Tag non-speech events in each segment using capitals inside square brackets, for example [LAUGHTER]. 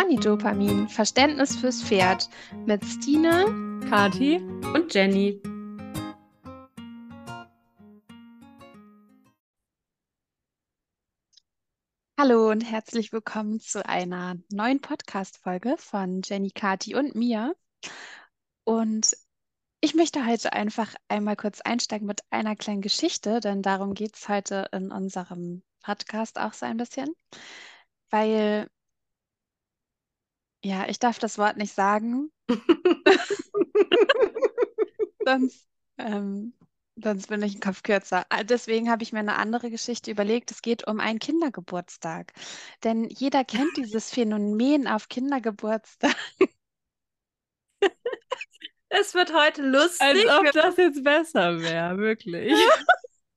Ponydopamin, Verständnis fürs Pferd mit Stine, Kati und Jenny. Hallo und herzlich willkommen zu einer neuen Podcast-Folge von Jenny, Kati und mir. Und ich möchte heute einfach einmal kurz einsteigen mit einer kleinen Geschichte, denn darum geht es heute in unserem Podcast auch so ein bisschen, weil, ja, ich darf das Wort nicht sagen, [LAUGHS] sonst, ähm, sonst bin ich ein Kopf kürzer. Ah, Deswegen habe ich mir eine andere Geschichte überlegt. Es geht um einen Kindergeburtstag. Denn jeder kennt dieses Phänomen auf Kindergeburtstag. [LAUGHS] Es wird heute Als lustig. ob Wir- das jetzt besser wäre, wirklich. [LAUGHS]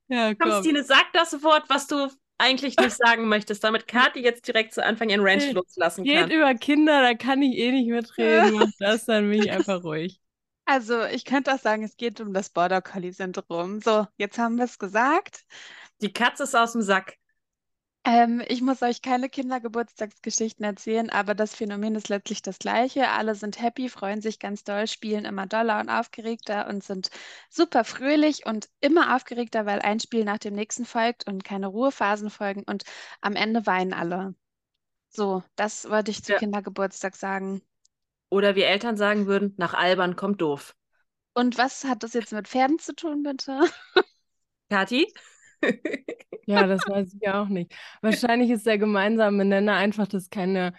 Ja, Komm, komm. Stine, sag das Wort, was du eigentlich nicht sagen möchtest, damit Kati jetzt direkt zu Anfang ihren Ranch Hey, loslassen Geht kann. über Kinder, da kann ich eh nicht mitreden. [LAUGHS] Mach das, dann bin ich einfach ruhig. Also, ich könnte auch sagen, es geht um das Border Collie-Syndrom. So, jetzt haben wir es gesagt. Die Katze ist aus dem Sack. Ähm, ich muss euch keine Kindergeburtstagsgeschichten erzählen, aber das Phänomen ist letztlich das gleiche. Alle sind happy, freuen sich ganz doll, spielen immer doller und aufgeregter und sind super fröhlich und immer aufgeregter, weil ein Spiel nach dem nächsten folgt und keine Ruhephasen folgen und am Ende weinen alle. So, das wollte ich zu Ja. Kindergeburtstag sagen. Oder wie Eltern sagen würden, nach albern kommt doof. Und was hat das jetzt mit Pferden zu tun, bitte? Kati? Ja, das weiß ich auch nicht. Wahrscheinlich ist der gemeinsame Nenner einfach, dass keine,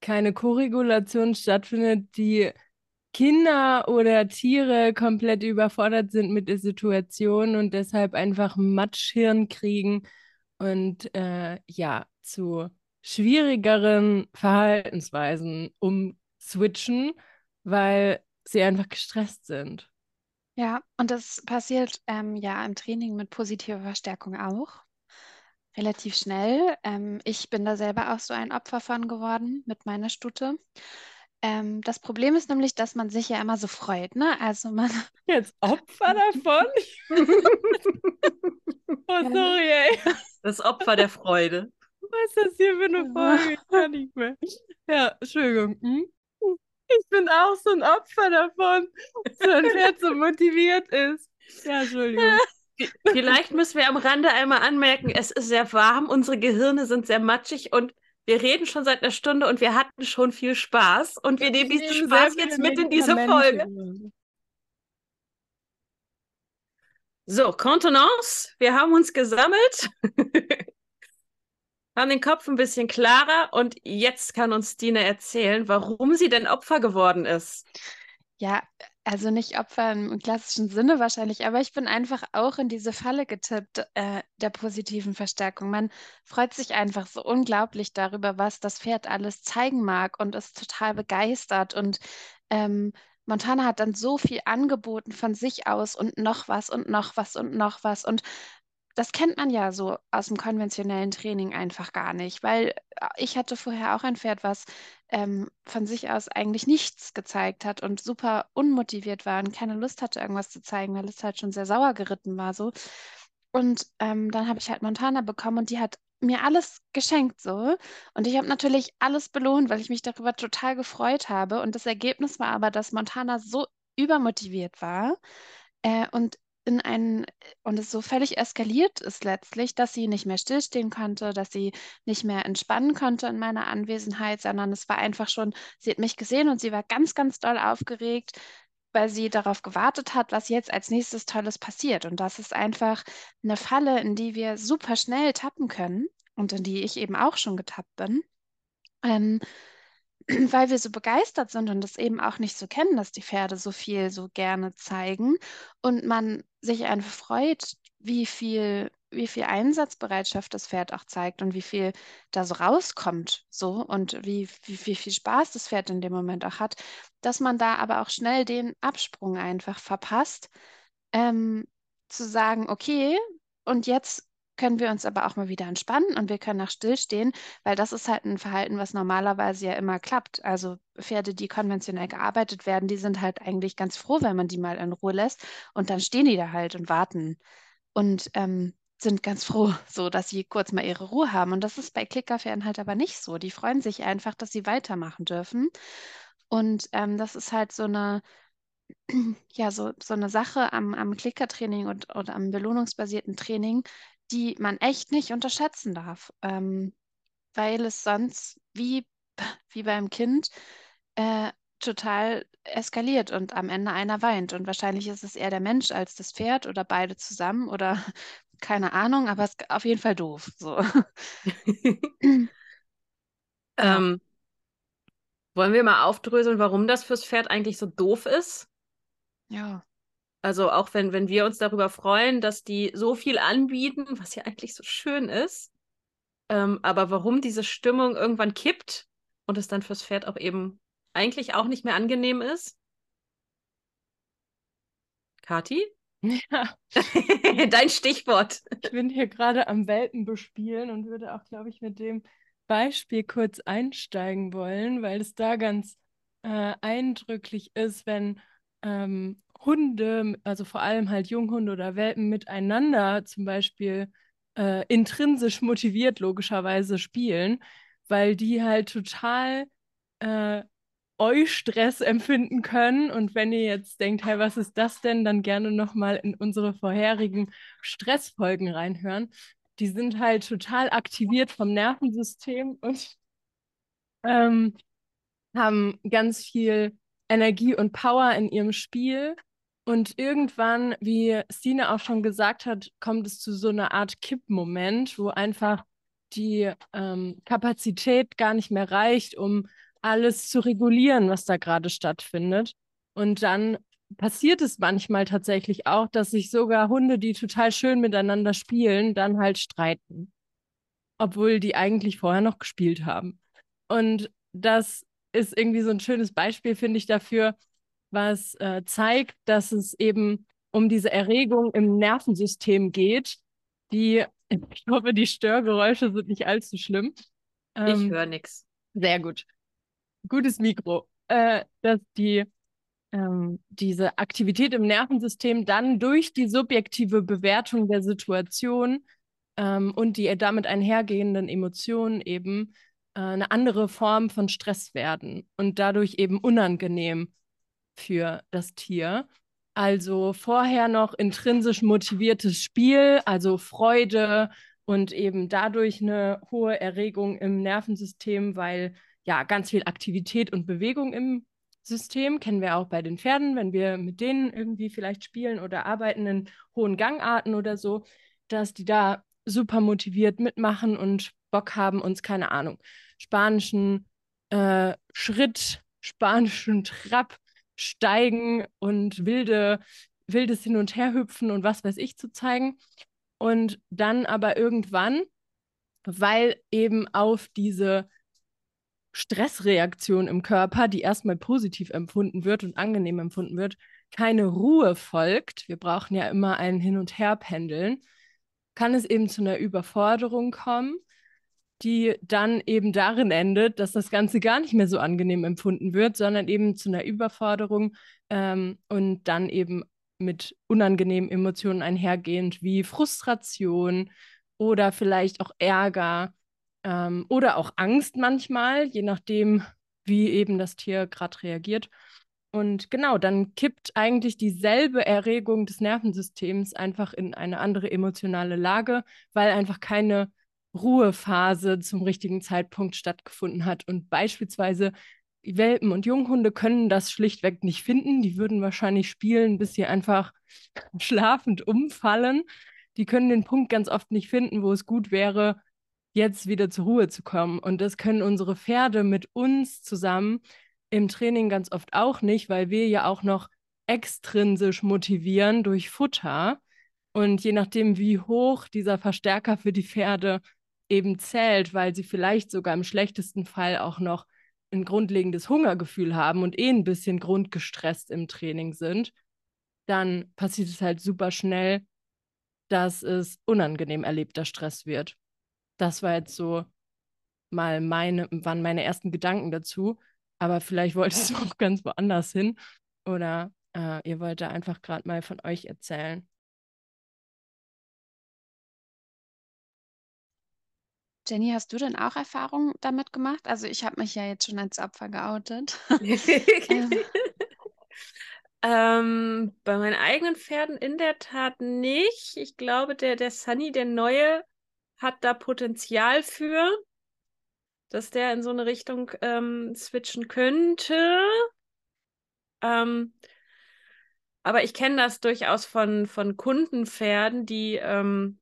keine Korregulation stattfindet, die Kinder oder Tiere komplett überfordert sind mit der Situation und deshalb einfach Matschhirn kriegen und äh, ja, zu schwierigeren Verhaltensweisen umswitchen, weil sie einfach gestresst sind. Ja, und das passiert ähm, ja im Training mit positiver Verstärkung auch. Relativ schnell. Ähm, ich bin da selber auch so ein Opfer von geworden mit meiner Stute. Ähm, das Problem ist nämlich, dass man sich ja immer so freut, ne? Also man, [LAUGHS] Jetzt Opfer davon? [LAUGHS] Oh, sorry, ey. Das Opfer der Freude. Was ist das hier für eine Folge? Ich kann nicht mehr. Ja, Entschuldigung. Hm? Ich bin auch so ein Opfer davon, dass ein Pferd so motiviert ist. Ja, Entschuldigung. Vielleicht müssen wir am Rande einmal anmerken, es ist sehr warm, unsere Gehirne sind sehr matschig und wir reden schon seit einer Stunde und wir hatten schon viel Spaß und wir nehmen diesen Spaß jetzt mit in diese. Folge. So, Kontenance, wir haben uns gesammelt, [LAUGHS] haben den Kopf ein bisschen klarer und jetzt kann uns Dina erzählen, warum sie denn Opfer geworden ist. ja, also nicht Opfer im klassischen Sinne wahrscheinlich, aber ich bin einfach auch in diese Falle getippt, äh, der positiven Verstärkung. Man freut sich einfach so unglaublich darüber, was das Pferd alles zeigen mag und ist total begeistert. Und ähm, Montana hat dann so viel angeboten von sich aus und noch was und noch was und noch was. Und das kennt man ja so aus dem konventionellen Training einfach gar nicht, weil äh, ich hatte vorher auch ein Pferd, was ähm, von sich aus eigentlich nichts gezeigt hat und super unmotiviert war und keine Lust hatte, irgendwas zu zeigen, weil es halt schon sehr sauer geritten war so. Und ähm, dann habe ich halt Montana bekommen und die hat mir alles geschenkt so. Und ich habe natürlich alles belohnt, weil ich mich darüber total gefreut habe. Und das Ergebnis war aber, dass Montana so übermotiviert war äh, und in einen, und es so völlig eskaliert ist letztlich, dass sie nicht mehr stillstehen konnte, dass sie nicht mehr entspannen konnte in meiner Anwesenheit, sondern es war einfach schon, sie hat mich gesehen und sie war ganz, ganz doll aufgeregt, weil sie darauf gewartet hat, was jetzt als nächstes Tolles passiert. Und das ist einfach eine Falle, in die wir super schnell tappen können und in die ich eben auch schon getappt bin. Ähm, [CLEARS THROAT] weil wir so begeistert sind und es eben auch nicht so kennen, dass die Pferde so viel so gerne zeigen und man sich einfach freut, wie viel, wie viel Einsatzbereitschaft das Pferd auch zeigt und wie viel da so rauskommt, so und wie, wie, wie viel Spaß das Pferd in dem Moment auch hat, dass man da aber auch schnell den Absprung einfach verpasst, ähm, zu sagen, okay, und jetzt können wir uns aber auch mal wieder entspannen und wir können auch stillstehen, weil das ist halt ein Verhalten, was normalerweise ja immer klappt. Also Pferde, die konventionell gearbeitet werden, die sind halt eigentlich ganz froh, wenn man die mal in Ruhe lässt und dann stehen die da halt und warten. Und ähm, sind ganz froh, [LAUGHS] so dass sie kurz mal ihre Ruhe haben. Und das ist bei Klickerpferden halt aber nicht so. Die freuen sich einfach, dass sie weitermachen dürfen. Und ähm, das ist halt so eine, [CLEARS THROAT] ja, so, so eine Sache am, am Klickertraining und oder am belohnungsbasierten Training, die man echt nicht unterschätzen darf, ähm, weil es sonst wie, [LAUGHS] wie beim Kind äh, total eskaliert und am Ende einer weint. Und wahrscheinlich ist es eher der Mensch als das Pferd oder beide zusammen oder [LAUGHS] keine Ahnung, aber es ist auf jeden Fall doof. So. [LAUGHS] ähm, wollen wir mal aufdröseln, warum das fürs Pferd eigentlich so doof ist? Ja. Also auch wenn, wenn wir uns darüber freuen, dass die so viel anbieten, was ja eigentlich so schön ist, ähm, aber warum diese Stimmung irgendwann kippt und es dann fürs Pferd auch eben eigentlich auch nicht mehr angenehm ist? Kati? Ja. [LAUGHS] Dein Stichwort. Ich bin hier gerade am Welten bespielen und würde auch, glaube ich, mit dem Beispiel kurz einsteigen wollen, weil es da ganz äh, eindrücklich ist, wenn ähm, Hunde, also vor allem halt Junghunde oder Welpen miteinander zum Beispiel äh, intrinsisch motiviert logischerweise spielen, weil die halt total äh, Eustress empfinden können. Und wenn ihr jetzt denkt, hey, was ist das denn, dann gerne nochmal in unsere vorherigen Stressfolgen reinhören. Die sind halt total aktiviert vom Nervensystem und ähm, haben ganz viel Energie und Power in ihrem Spiel. Und irgendwann, wie Stine auch schon gesagt hat, kommt es zu so einer Art Kippmoment, wo einfach die ähm, Kapazität gar nicht mehr reicht, um alles zu regulieren, was da gerade stattfindet. Und dann passiert es manchmal tatsächlich auch, dass sich sogar Hunde, die total schön miteinander spielen, dann halt streiten. Obwohl die eigentlich vorher noch gespielt haben. Und das ist irgendwie so ein schönes Beispiel, finde ich, dafür, was äh, zeigt, dass es eben um diese Erregung im Nervensystem geht, die, [LAUGHS] ich hoffe, die Störgeräusche sind nicht allzu schlimm. Ähm, ich höre nichts. Sehr gut. Gutes Mikro. Äh, dass die ähm, diese Aktivität im Nervensystem dann durch die subjektive Bewertung der Situation ähm, und die damit einhergehenden Emotionen eben äh, eine andere Form von Stress werden und dadurch eben unangenehm für das Tier. Also vorher noch intrinsisch motiviertes Spiel, also Freude und eben dadurch eine hohe Erregung im Nervensystem, weil ja ganz viel Aktivität und Bewegung im System kennen wir auch bei den Pferden, wenn wir mit denen irgendwie vielleicht spielen oder arbeiten in hohen Gangarten oder so, dass die da super motiviert mitmachen und Bock haben, uns keine Ahnung, spanischen äh, Schritt, spanischen Trab steigen und wilde, wildes Hin- und Herhüpfen und was weiß ich zu zeigen. Und dann aber irgendwann, weil eben auf diese Stressreaktion im Körper, die erstmal positiv empfunden wird und angenehm empfunden wird, keine Ruhe folgt, wir brauchen ja immer ein Hin- und Herpendeln, kann es eben zu einer Überforderung kommen die dann eben darin endet, dass das Ganze gar nicht mehr so angenehm empfunden wird, sondern eben zu einer Überforderung ähm, und dann eben mit unangenehmen Emotionen einhergehend wie Frustration oder vielleicht auch Ärger ähm, oder auch Angst manchmal, je nachdem, wie eben das Tier gerade reagiert. Und genau, dann kippt eigentlich dieselbe Erregung des Nervensystems einfach in eine andere emotionale Lage, weil einfach keine Ruhephase zum richtigen Zeitpunkt stattgefunden hat. Und beispielsweise Welpen und Junghunde können das schlichtweg nicht finden. Die würden wahrscheinlich spielen, bis sie einfach [LAUGHS] schlafend umfallen. Die können den Punkt ganz oft nicht finden, wo es gut wäre, jetzt wieder zur Ruhe zu kommen. Und das können unsere Pferde mit uns zusammen im Training ganz oft auch nicht, weil wir ja auch noch extrinsisch motivieren durch Futter. Und je nachdem, wie hoch dieser Verstärker für die Pferde eben zählt, weil sie vielleicht sogar im schlechtesten Fall auch noch ein grundlegendes Hungergefühl haben und eh ein bisschen grundgestresst im Training sind, dann passiert es halt super schnell, dass es unangenehm erlebter Stress wird. Das war jetzt so mal meine, waren meine ersten Gedanken dazu. Aber vielleicht wolltest du [LAUGHS] auch ganz woanders hin. Oder äh, ihr wollt da einfach gerade mal von euch erzählen. Jenny, hast du denn auch Erfahrungen damit gemacht? Also ich habe mich ja jetzt schon als Opfer geoutet. ähm, [LAUGHS] [LAUGHS] ähm, bei meinen eigenen Pferden in der Tat nicht. Ich glaube, der, der Sunny, der neue, hat da Potenzial für, dass der in so eine Richtung ähm, switchen könnte. Ähm, aber ich kenne das durchaus von, von Kundenpferden, die ähm,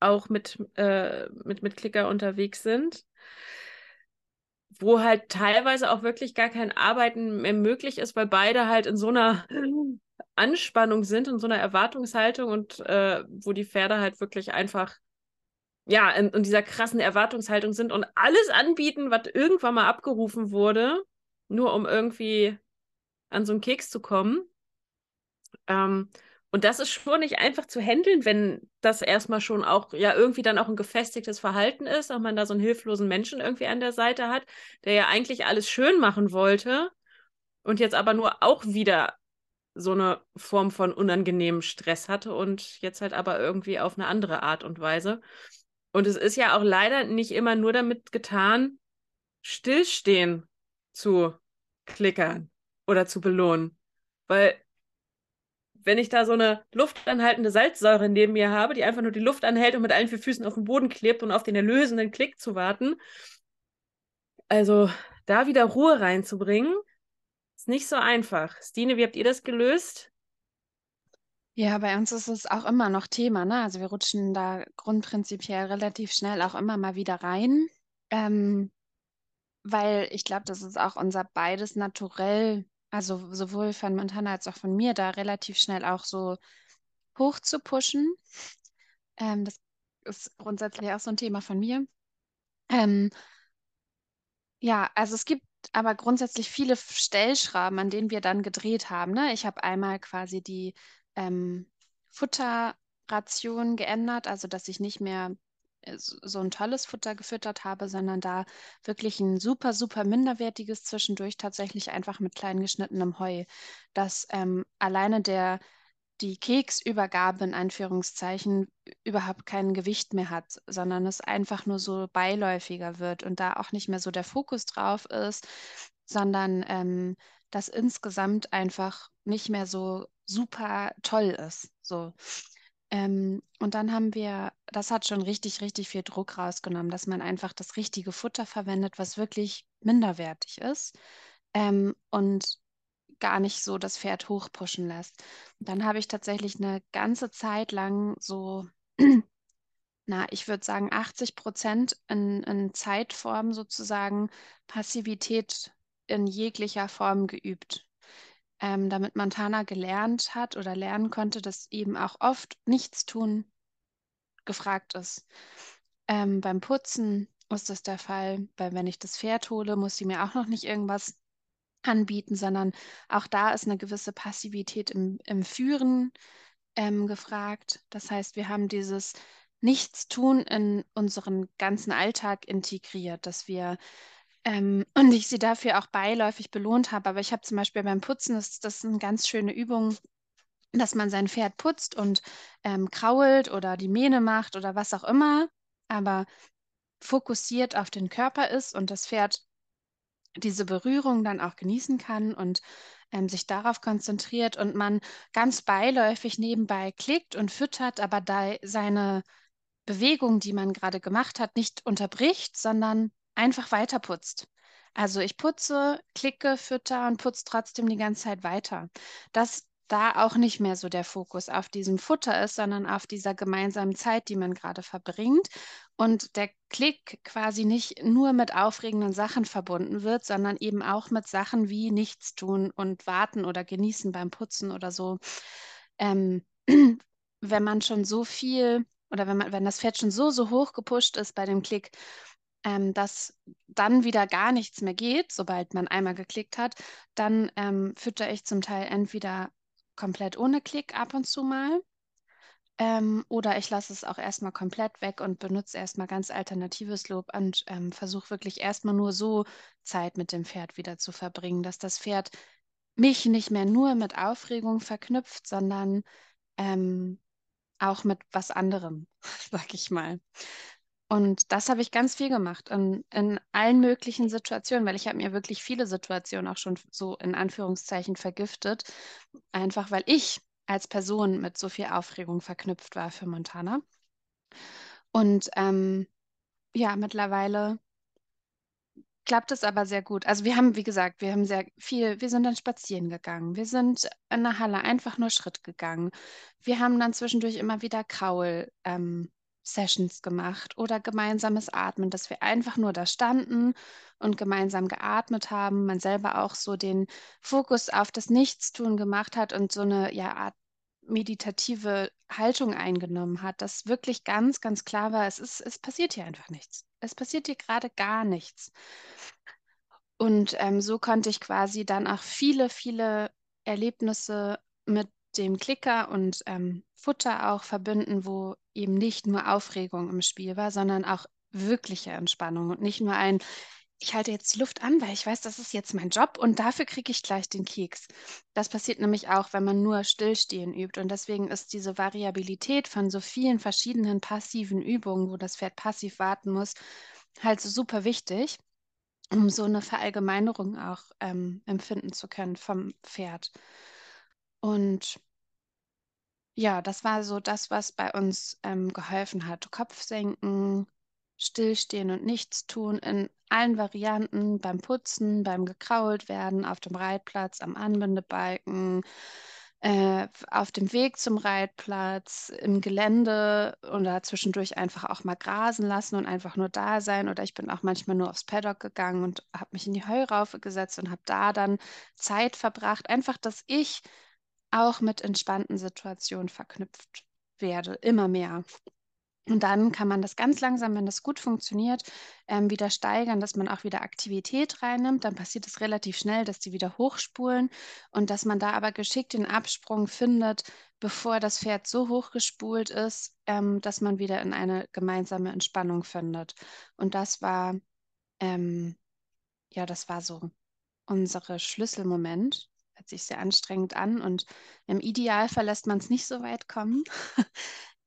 auch mit, äh, mit, mit Klicker unterwegs sind, wo halt teilweise auch wirklich gar kein Arbeiten mehr möglich ist, weil beide halt in so einer [LAUGHS] Anspannung sind, in so einer Erwartungshaltung und äh, wo die Pferde halt wirklich einfach ja, in, in, dieser krassen Erwartungshaltung sind und alles anbieten, was irgendwann mal abgerufen wurde, nur um irgendwie an so einen Keks zu kommen. Ähm, und das ist schon nicht einfach zu handeln, wenn das erstmal schon auch ja irgendwie dann auch ein gefestigtes Verhalten ist, auch man da so einen hilflosen Menschen irgendwie an der Seite hat, der ja eigentlich alles schön machen wollte und jetzt aber nur auch wieder so eine Form von unangenehmem Stress hatte und jetzt halt aber irgendwie auf eine andere Art und Weise. Und es ist ja auch leider nicht immer nur damit getan, Stillstehen zu klickern oder zu belohnen. Weil wenn ich da so eine luftanhaltende Salzsäure neben mir habe, die einfach nur die Luft anhält und mit allen vier Füßen auf den Boden klebt und auf den erlösenden Klick zu warten. Also da wieder Ruhe reinzubringen, ist nicht so einfach. Stine, wie habt ihr das gelöst? Ja, bei uns ist es auch immer noch Thema, ne? Also wir rutschen da grundprinzipiell relativ schnell auch immer mal wieder rein. Ähm, weil ich glaube, das ist auch unser beides naturell also sowohl von Montana als auch von mir, da relativ schnell auch so hoch zu pushen. Ähm, das ist grundsätzlich auch so ein Thema von mir. Ähm, ja, also es gibt aber grundsätzlich viele Stellschrauben, an denen wir dann gedreht haben. Ne? Ich habe einmal quasi die ähm, Futterration geändert, also dass ich nicht mehr so ein tolles Futter gefüttert habe, sondern da wirklich ein super, super minderwertiges zwischendurch tatsächlich einfach mit klein geschnittenem Heu, dass ähm, alleine der die Keksübergabe in Anführungszeichen überhaupt kein Gewicht mehr hat, sondern es einfach nur so beiläufiger wird und da auch nicht mehr so der Fokus drauf ist, sondern ähm, das insgesamt einfach nicht mehr so super toll ist. So. Ähm, und dann haben wir, das hat schon richtig, richtig viel Druck rausgenommen, dass man einfach das richtige Futter verwendet, was wirklich minderwertig ist ähm, und gar nicht so das Pferd hochpushen lässt. Und dann habe ich tatsächlich eine ganze Zeit lang so, [CLEARS THROAT] na, ich würde sagen 80 Prozent in, in Zeitform sozusagen Passivität in jeglicher Form geübt ähm, damit Montana gelernt hat oder lernen konnte, dass eben auch oft Nichtstun gefragt ist. Ähm, beim Putzen ist das der Fall, weil wenn ich das Pferd hole, muss sie mir auch noch nicht irgendwas anbieten, sondern auch da ist eine gewisse Passivität im, im Führen ähm, gefragt. Das heißt, wir haben dieses Nichtstun in unseren ganzen Alltag integriert, dass wir ähm, und ich sie dafür auch beiläufig belohnt habe. Aber ich habe zum Beispiel beim Putzen, das, das ist eine ganz schöne Übung, dass man sein Pferd putzt und ähm, krault oder die Mähne macht oder was auch immer, aber fokussiert auf den Körper ist und das Pferd diese Berührung dann auch genießen kann und ähm, sich darauf konzentriert und man ganz beiläufig nebenbei klickt und füttert, aber da seine Bewegung, die man gerade gemacht hat, nicht unterbricht, sondern einfach weiter putzt. Also ich putze, klicke, fütter und putze trotzdem die ganze Zeit weiter. Dass da auch nicht mehr so der Fokus auf diesem Futter ist, sondern auf dieser gemeinsamen Zeit, die man gerade verbringt. Und der Klick quasi nicht nur mit aufregenden Sachen verbunden wird, sondern eben auch mit Sachen wie nichts tun und warten oder genießen beim Putzen oder so. Ähm, [CLEARS THROAT] wenn man schon so viel oder wenn man, wenn das Pferd schon so, so hoch gepusht ist bei dem Klick, ähm, dass dann wieder gar nichts mehr geht, sobald man einmal geklickt hat, dann ähm, fütter ich zum Teil entweder komplett ohne Klick ab und zu mal. Ähm, oder ich lasse es auch erstmal komplett weg und benutze erstmal ganz alternatives Lob und ähm, versuche wirklich erstmal nur so Zeit mit dem Pferd wieder zu verbringen, dass das Pferd mich nicht mehr nur mit Aufregung verknüpft, sondern ähm, auch mit was anderem, [LAUGHS] sag ich mal. Und das habe ich ganz viel gemacht in, in allen möglichen Situationen, weil ich habe mir wirklich viele Situationen auch schon so in Anführungszeichen vergiftet, einfach weil ich als Person mit so viel Aufregung verknüpft war für Montana. Und ähm, ja, mittlerweile klappt es aber sehr gut. Also wir haben, wie gesagt, wir haben sehr viel, wir sind dann spazieren gegangen, wir sind in der Halle einfach nur Schritt gegangen. Wir haben dann zwischendurch immer wieder Kraul ähm, Sessions gemacht oder gemeinsames Atmen, dass wir einfach nur da standen und gemeinsam geatmet haben, man selber auch so den Fokus auf das Nichtstun gemacht hat und so eine ja, Art meditative Haltung eingenommen hat, dass wirklich ganz, ganz klar war, es ist, es passiert hier einfach nichts. Es passiert hier gerade gar nichts. Und ähm, so konnte ich quasi dann auch viele, viele Erlebnisse mit dem Klicker und ähm, Futter auch verbinden, wo eben nicht nur Aufregung im Spiel war, sondern auch wirkliche Entspannung und nicht nur ein, ich halte jetzt die Luft an, weil ich weiß, das ist jetzt mein Job und dafür kriege ich gleich den Keks. Das passiert nämlich auch, wenn man nur Stillstehen übt. Und deswegen ist diese Variabilität von so vielen verschiedenen passiven Übungen, wo das Pferd passiv warten muss, halt so super wichtig, um so eine Verallgemeinerung auch ähm, empfinden zu können vom Pferd. Und ja, das war so das, was bei uns ähm, geholfen hat. Kopf senken, stillstehen und nichts tun in allen Varianten, beim Putzen, beim gekrault werden, auf dem Reitplatz, am Anbindebalken, äh, auf dem Weg zum Reitplatz, im Gelände oder zwischendurch einfach auch mal grasen lassen und einfach nur da sein. Oder ich bin auch manchmal nur aufs Paddock gegangen und habe mich in die Heuraufe gesetzt und habe da dann Zeit verbracht. Einfach, dass ich auch mit entspannten Situationen verknüpft werde, immer mehr. Und dann kann man das ganz langsam, wenn das gut funktioniert, ähm, wieder steigern, dass man auch wieder Aktivität reinnimmt. Dann passiert es relativ schnell, dass die wieder hochspulen und dass man da aber geschickt den Absprung findet, bevor das Pferd so hochgespult ist, ähm, dass man wieder in eine gemeinsame Entspannung findet. Und das war, ähm, ja, das war so unsere Schlüsselmoment hört sich sehr anstrengend an und im Idealfall lässt man es nicht so weit kommen. [LAUGHS]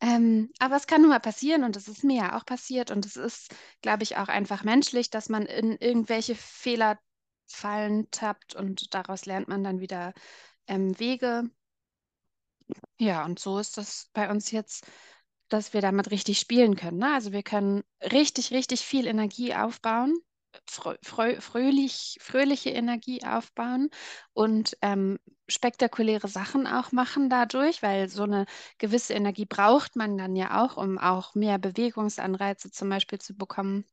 ähm, aber es kann nun mal passieren und es ist mir ja auch passiert und es ist, glaube ich, auch einfach menschlich, dass man in irgendwelche Fehlerfallen tappt und daraus lernt man dann wieder ähm, Wege. Ja, und so ist das bei uns jetzt, dass wir damit richtig spielen können. Ne? Also wir können richtig, richtig viel Energie aufbauen frö fröhlich, fröhliche Energie aufbauen und ähm, spektakuläre Sachen auch machen dadurch, weil so eine gewisse Energie braucht man dann ja auch, um auch mehr Bewegungsanreize zum Beispiel zu bekommen.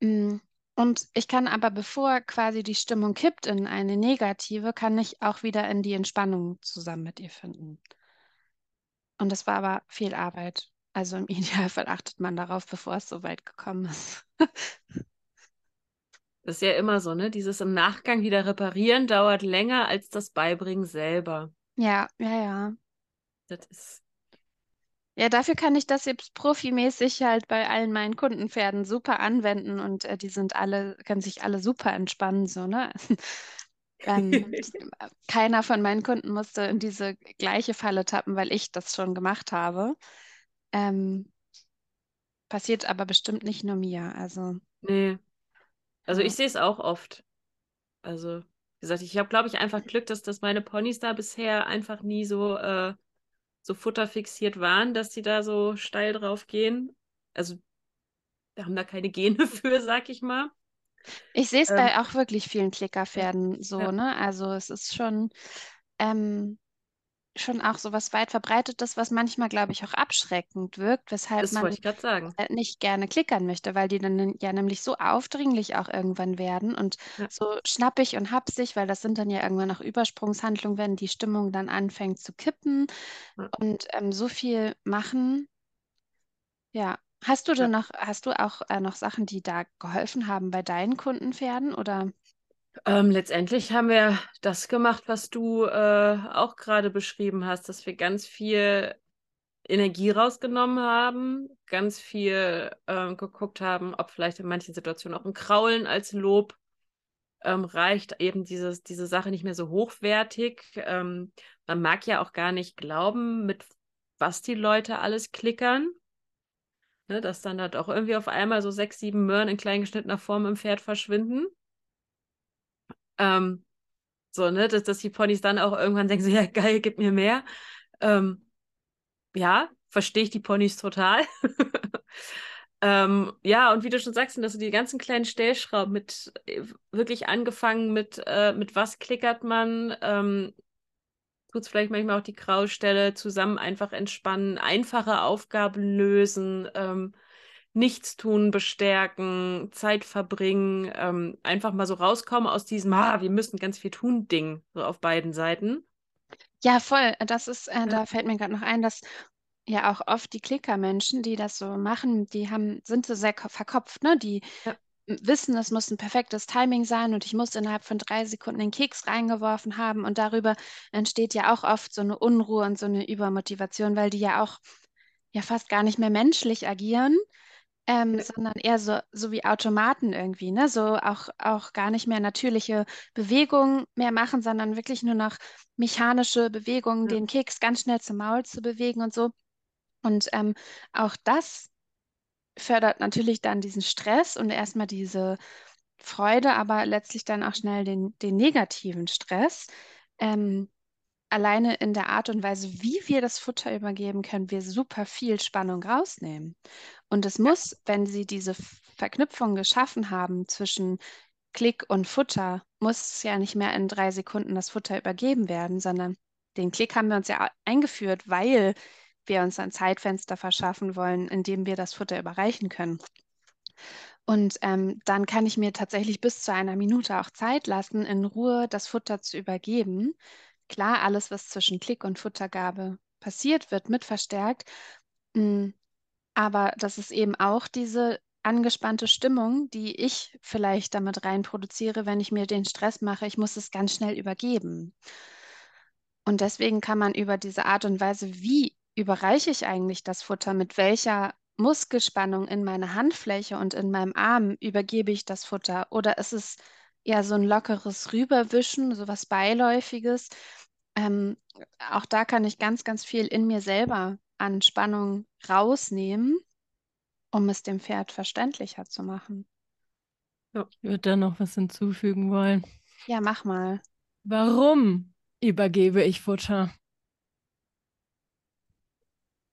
Mm, und ich kann aber, bevor quasi die Stimmung kippt in eine negative, kann ich auch wieder in die Entspannung zusammen mit ihr finden. Und das war aber viel Arbeit. Also im [LAUGHS] Idealfall achtet man darauf, bevor es so weit gekommen ist. [LAUGHS] Das ist ja immer so, ne? Dieses im Nachgang wieder reparieren dauert länger als das Beibringen selber. Ja, ja, ja. Das ist. Ja, dafür kann ich das jetzt profimäßig halt bei allen meinen Kundenpferden super anwenden und äh, die sind alle, können sich alle super entspannen, so, ne? [LAUGHS] ähm, [LAUGHS] keiner von meinen Kunden musste in diese gleiche Falle tappen, weil ich das schon gemacht habe. Ähm, passiert aber bestimmt nicht nur mir, also. Nee, also ich sehe es auch oft. Also, wie gesagt, ich habe, glaube ich, einfach Glück, dass, dass meine Ponys da bisher einfach nie so, äh, so futterfixiert waren, dass die da so steil drauf gehen. Also, wir haben da keine Gene [LAUGHS] für, sag ich mal. Ich sehe es ähm, bei auch wirklich vielen Klickerpferden so, ja. ne? Also es ist schon, ähm, schon auch so was weit verbreitetes, was manchmal, glaube ich, auch abschreckend wirkt, weshalb Das man äh, nicht gerne klickern möchte, weil die dann ja nämlich so aufdringlich auch irgendwann werden und Ja. so schnappig und hapsig, weil das sind dann ja irgendwann auch Übersprungshandlungen, wenn die Stimmung dann anfängt zu kippen Ja. und ähm, so viel machen. Ja. Hast du denn Ja. noch, hast du auch äh, noch Sachen, die da geholfen haben bei deinen Kundenpferden oder? Ähm, letztendlich haben wir das gemacht, was du äh, auch gerade beschrieben hast, dass wir ganz viel Energie rausgenommen haben, ganz viel ähm, geguckt haben, ob vielleicht in manchen Situationen auch ein Kraulen als Lob ähm, reicht, eben dieses, diese Sache nicht mehr so hochwertig. Ähm, man mag ja auch gar nicht glauben, mit was die Leute alles klickern. Ne, dass dann halt auch irgendwie auf einmal so sechs, sieben Möhren in kleingeschnittener Form im Pferd verschwinden. Ähm, so, ne, dass, dass die Ponys dann auch irgendwann denken, so, ja, geil, gib mir mehr. Ähm, ja, verstehe ich die Ponys total. [LAUGHS] ähm, ja, und wie du schon sagst, sind das so die ganzen kleinen Stellschrauben mit äh, wirklich angefangen mit, äh, mit was klickert man, ähm, tut es vielleicht manchmal auch die Graustelle, zusammen einfach entspannen, einfache Aufgaben lösen, ähm, nichts tun, bestärken, Zeit verbringen, ähm, einfach mal so rauskommen aus diesem, ah, wir müssen ganz viel tun, Ding, so auf beiden Seiten. Ja, voll. Das ist, äh, da fällt mir gerade noch ein, dass ja auch oft die Klickermenschen, die das so machen, die haben, sind so sehr verkopft, ne? Die Ja. wissen, es muss ein perfektes Timing sein und ich muss innerhalb von drei Sekunden den Keks reingeworfen haben. Und darüber entsteht ja auch oft so eine Unruhe und so eine Übermotivation, weil die ja auch ja fast gar nicht mehr menschlich agieren, ähm, sondern eher so, so wie Automaten irgendwie, ne? So auch, auch gar nicht mehr natürliche Bewegungen mehr machen, sondern wirklich nur noch mechanische Bewegungen, Ja. den Keks ganz schnell zum Maul zu bewegen und so. Und ähm, auch das fördert natürlich dann diesen Stress und erstmal diese Freude, aber letztlich dann auch schnell den, den negativen Stress. Ähm, alleine in der Art und Weise, wie wir das Futter übergeben, können wir super viel Spannung rausnehmen. Und es muss, wenn Sie diese Verknüpfung geschaffen haben zwischen Klick und Futter, muss es ja nicht mehr in drei Sekunden das Futter übergeben werden, sondern den Klick haben wir uns ja eingeführt, weil wir uns ein Zeitfenster verschaffen wollen, in dem wir das Futter überreichen können. Und ähm, dann kann ich mir tatsächlich bis zu einer Minute auch Zeit lassen, in Ruhe das Futter zu übergeben. Klar, alles, was zwischen Klick und Futtergabe passiert, wird mit verstärkt. Mm, Aber das ist eben auch diese angespannte Stimmung, die ich vielleicht damit rein produziere, wenn ich mir den Stress mache, ich muss es ganz schnell übergeben. Und deswegen kann man über diese Art und Weise, wie überreiche ich eigentlich das Futter, mit welcher Muskelspannung in meiner Handfläche und in meinem Arm übergebe ich das Futter? Oder ist es eher so ein lockeres Rüberwischen, so was Beiläufiges? Ähm, auch da kann ich ganz, ganz viel in mir selber an Spannung rausnehmen, um es dem Pferd verständlicher zu machen. Ich würde da noch was hinzufügen wollen. Ja, mach mal. Warum übergebe ich Futter?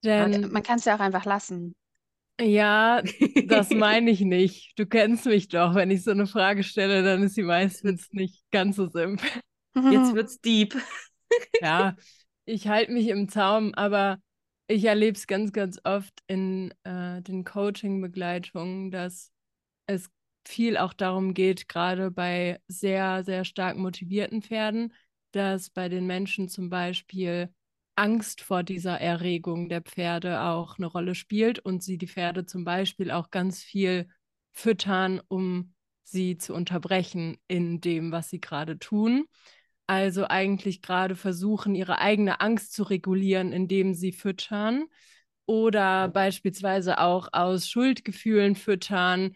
Denn man kann es ja auch einfach lassen. Ja, das [LAUGHS] meine ich nicht. Du kennst mich doch. Wenn ich so eine Frage stelle, dann ist sie meistens nicht ganz so simpel. Jetzt wird's deep. [LAUGHS] Ja, ich halte mich im Zaum, aber ich erlebe es ganz, ganz oft in äh, den Coaching-Begleitungen, dass es viel auch darum geht, gerade bei sehr, sehr stark motivierten Pferden, dass bei den Menschen zum Beispiel Angst vor dieser Erregung der Pferde auch eine Rolle spielt und sie die Pferde zum Beispiel auch ganz viel füttern, um sie zu unterbrechen in dem, was sie gerade tun. Also eigentlich gerade versuchen, ihre eigene Angst zu regulieren, indem sie füttern oder beispielsweise auch aus Schuldgefühlen füttern,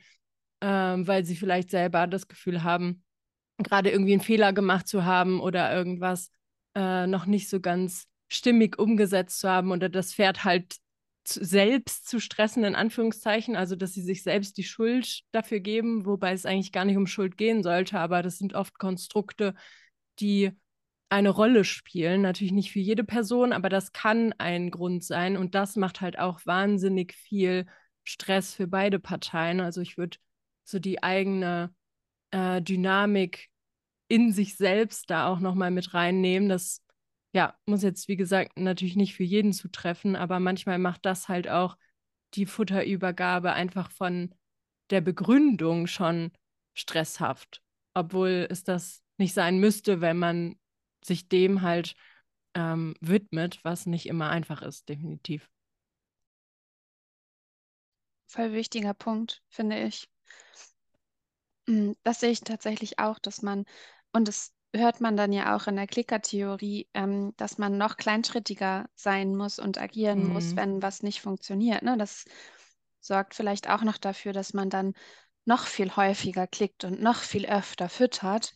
ähm, weil sie vielleicht selber das Gefühl haben, gerade irgendwie einen Fehler gemacht zu haben oder irgendwas äh, noch nicht so ganz stimmig umgesetzt zu haben oder das Pferd halt zu, selbst zu stressen, in Anführungszeichen, also dass sie sich selbst die Schuld dafür geben, wobei es eigentlich gar nicht um Schuld gehen sollte, aber das sind oft Konstrukte, die eine Rolle spielen. Natürlich nicht für jede Person, aber das kann ein Grund sein und das macht halt auch wahnsinnig viel Stress für beide Parteien. Also ich würde so die eigene äh, Dynamik in sich selbst da auch nochmal mit reinnehmen. Das ja, muss jetzt, wie gesagt, natürlich nicht für jeden zutreffen, aber manchmal macht das halt auch die Futterübergabe einfach von der Begründung schon stresshaft, obwohl es das nicht sein müsste, wenn man sich dem halt ähm, widmet, was nicht immer einfach ist, definitiv. Voll wichtiger Punkt, finde ich. Mm, Das sehe ich tatsächlich auch, dass man, und das hört man dann ja auch in der Klickertheorie, ähm, dass man noch kleinschrittiger sein muss und agieren muss, Mhm. wenn was nicht funktioniert. Ne? Das sorgt vielleicht auch noch dafür, dass man dann noch viel häufiger klickt und noch viel öfter füttert,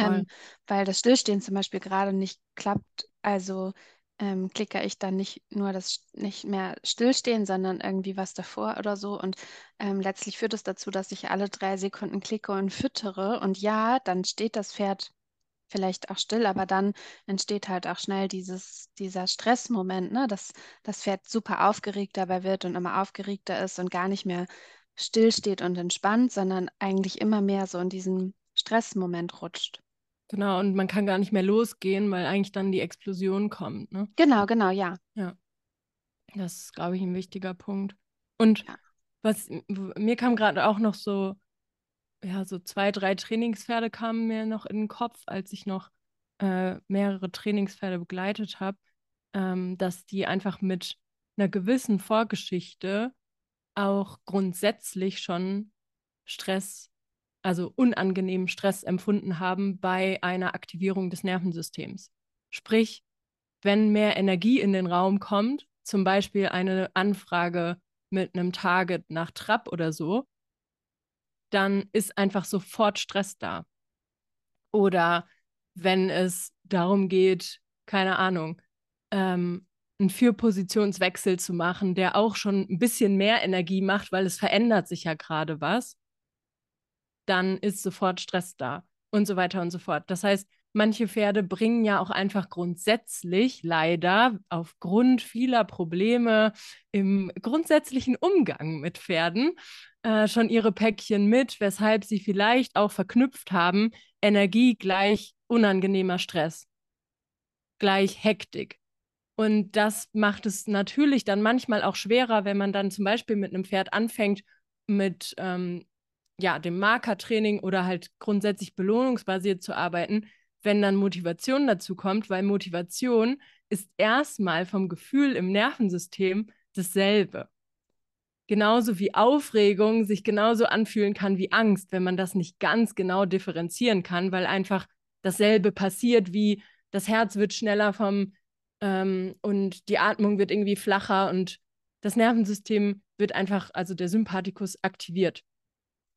ähm, weil das Stillstehen zum Beispiel gerade nicht klappt. Also ähm, klicker ich dann nicht nur das nicht mehr stillstehen, sondern irgendwie was davor oder so. Und ähm, letztlich führt es dazu, dass ich alle drei Sekunden klicke und füttere. Und ja, dann steht das Pferd vielleicht auch still, aber dann entsteht halt auch schnell dieses, dieser Stressmoment, ne? dass das Pferd super aufgeregt dabei wird und immer aufgeregter ist und gar nicht mehr stillsteht und entspannt, sondern eigentlich immer mehr so in diesen Stressmoment rutscht. Genau, und man kann gar nicht mehr losgehen, weil eigentlich dann die Explosion kommt. Ne? Genau, genau, ja. Ja. Das ist, glaube ich, ein wichtiger Punkt. Und ja. was mir kam gerade auch noch so, ja, so zwei, drei Trainingspferde kamen mir noch in den Kopf, als ich noch äh, mehrere Trainingspferde begleitet habe, ähm, dass die einfach mit einer gewissen Vorgeschichte auch grundsätzlich schon Stress also unangenehmen Stress empfunden haben bei einer Aktivierung des Nervensystems. Sprich, wenn mehr Energie in den Raum kommt, zum Beispiel eine Anfrage mit einem Target nach Trab oder so, dann ist einfach sofort Stress da. Oder wenn es darum geht, keine Ahnung, ähm, einen Vierpositionswechsel zu machen, der auch schon ein bisschen mehr Energie macht, weil es verändert sich ja gerade was, dann ist sofort Stress da und so weiter und so fort. Das heißt, manche Pferde bringen ja auch einfach grundsätzlich leider aufgrund vieler Probleme im grundsätzlichen Umgang mit Pferden äh, schon ihre Päckchen mit, weshalb sie vielleicht auch verknüpft haben, Energie gleich unangenehmer Stress, gleich Hektik. Und das macht es natürlich dann manchmal auch schwerer, wenn man dann zum Beispiel mit einem Pferd anfängt, mit ähm, ja, dem Markertraining oder halt grundsätzlich belohnungsbasiert zu arbeiten, wenn dann Motivation dazu kommt, weil Motivation ist erstmal vom Gefühl im Nervensystem dasselbe. Genauso wie Aufregung sich genauso anfühlen kann wie Angst, wenn man das nicht ganz genau differenzieren kann, weil einfach dasselbe passiert, wie das Herz wird schneller vom ähm, und die Atmung wird irgendwie flacher und das Nervensystem wird einfach, also der Sympathikus aktiviert.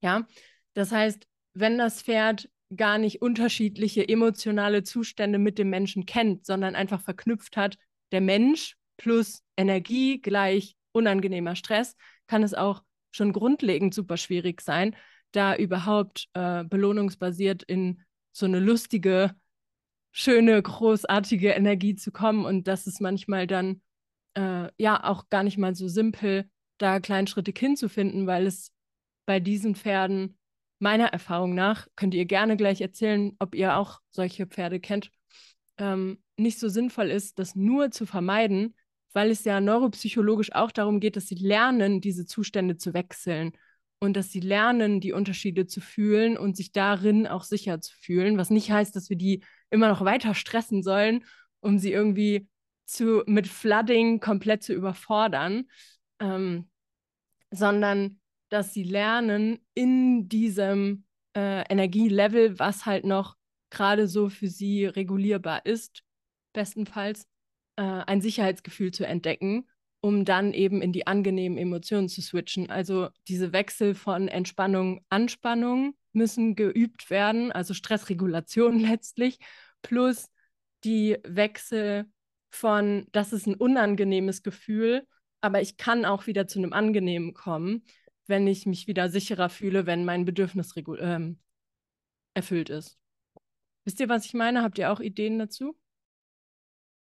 Ja, das heißt, wenn das Pferd gar nicht unterschiedliche emotionale Zustände mit dem Menschen kennt, sondern einfach verknüpft hat, der Mensch plus Energie gleich unangenehmer Stress, kann es auch schon grundlegend super schwierig sein, da überhaupt äh, belohnungsbasiert in so eine lustige, schöne, großartige Energie zu kommen. Und das ist manchmal dann äh, ja auch gar nicht mal so simpel, da kleinschrittig hinzufinden, weil es bei diesen Pferden meiner Erfahrung nach, könnt ihr gerne gleich erzählen, ob ihr auch solche Pferde kennt, ähm, nicht so sinnvoll ist, das nur zu vermeiden, weil es ja neuropsychologisch auch darum geht, dass sie lernen, diese Zustände zu wechseln und dass sie lernen, die Unterschiede zu fühlen und sich darin auch sicher zu fühlen, was nicht heißt, dass wir die immer noch weiter stressen sollen, um sie irgendwie zu, mit Flooding komplett zu überfordern, ähm, sondern dass sie lernen, in diesem äh, Energielevel, was halt noch gerade so für sie regulierbar ist, bestenfalls, äh, ein Sicherheitsgefühl zu entdecken, um dann eben in die angenehmen Emotionen zu switchen. Also diese Wechsel von Entspannung, Anspannung müssen geübt werden, also Stressregulation [LAUGHS] letztlich, plus die Wechsel von, das ist ein unangenehmes Gefühl, aber ich kann auch wieder zu einem angenehmen kommen wenn ich mich wieder sicherer fühle, wenn mein Bedürfnis ähm, erfüllt ist. Wisst ihr, was ich meine? Habt ihr auch Ideen dazu?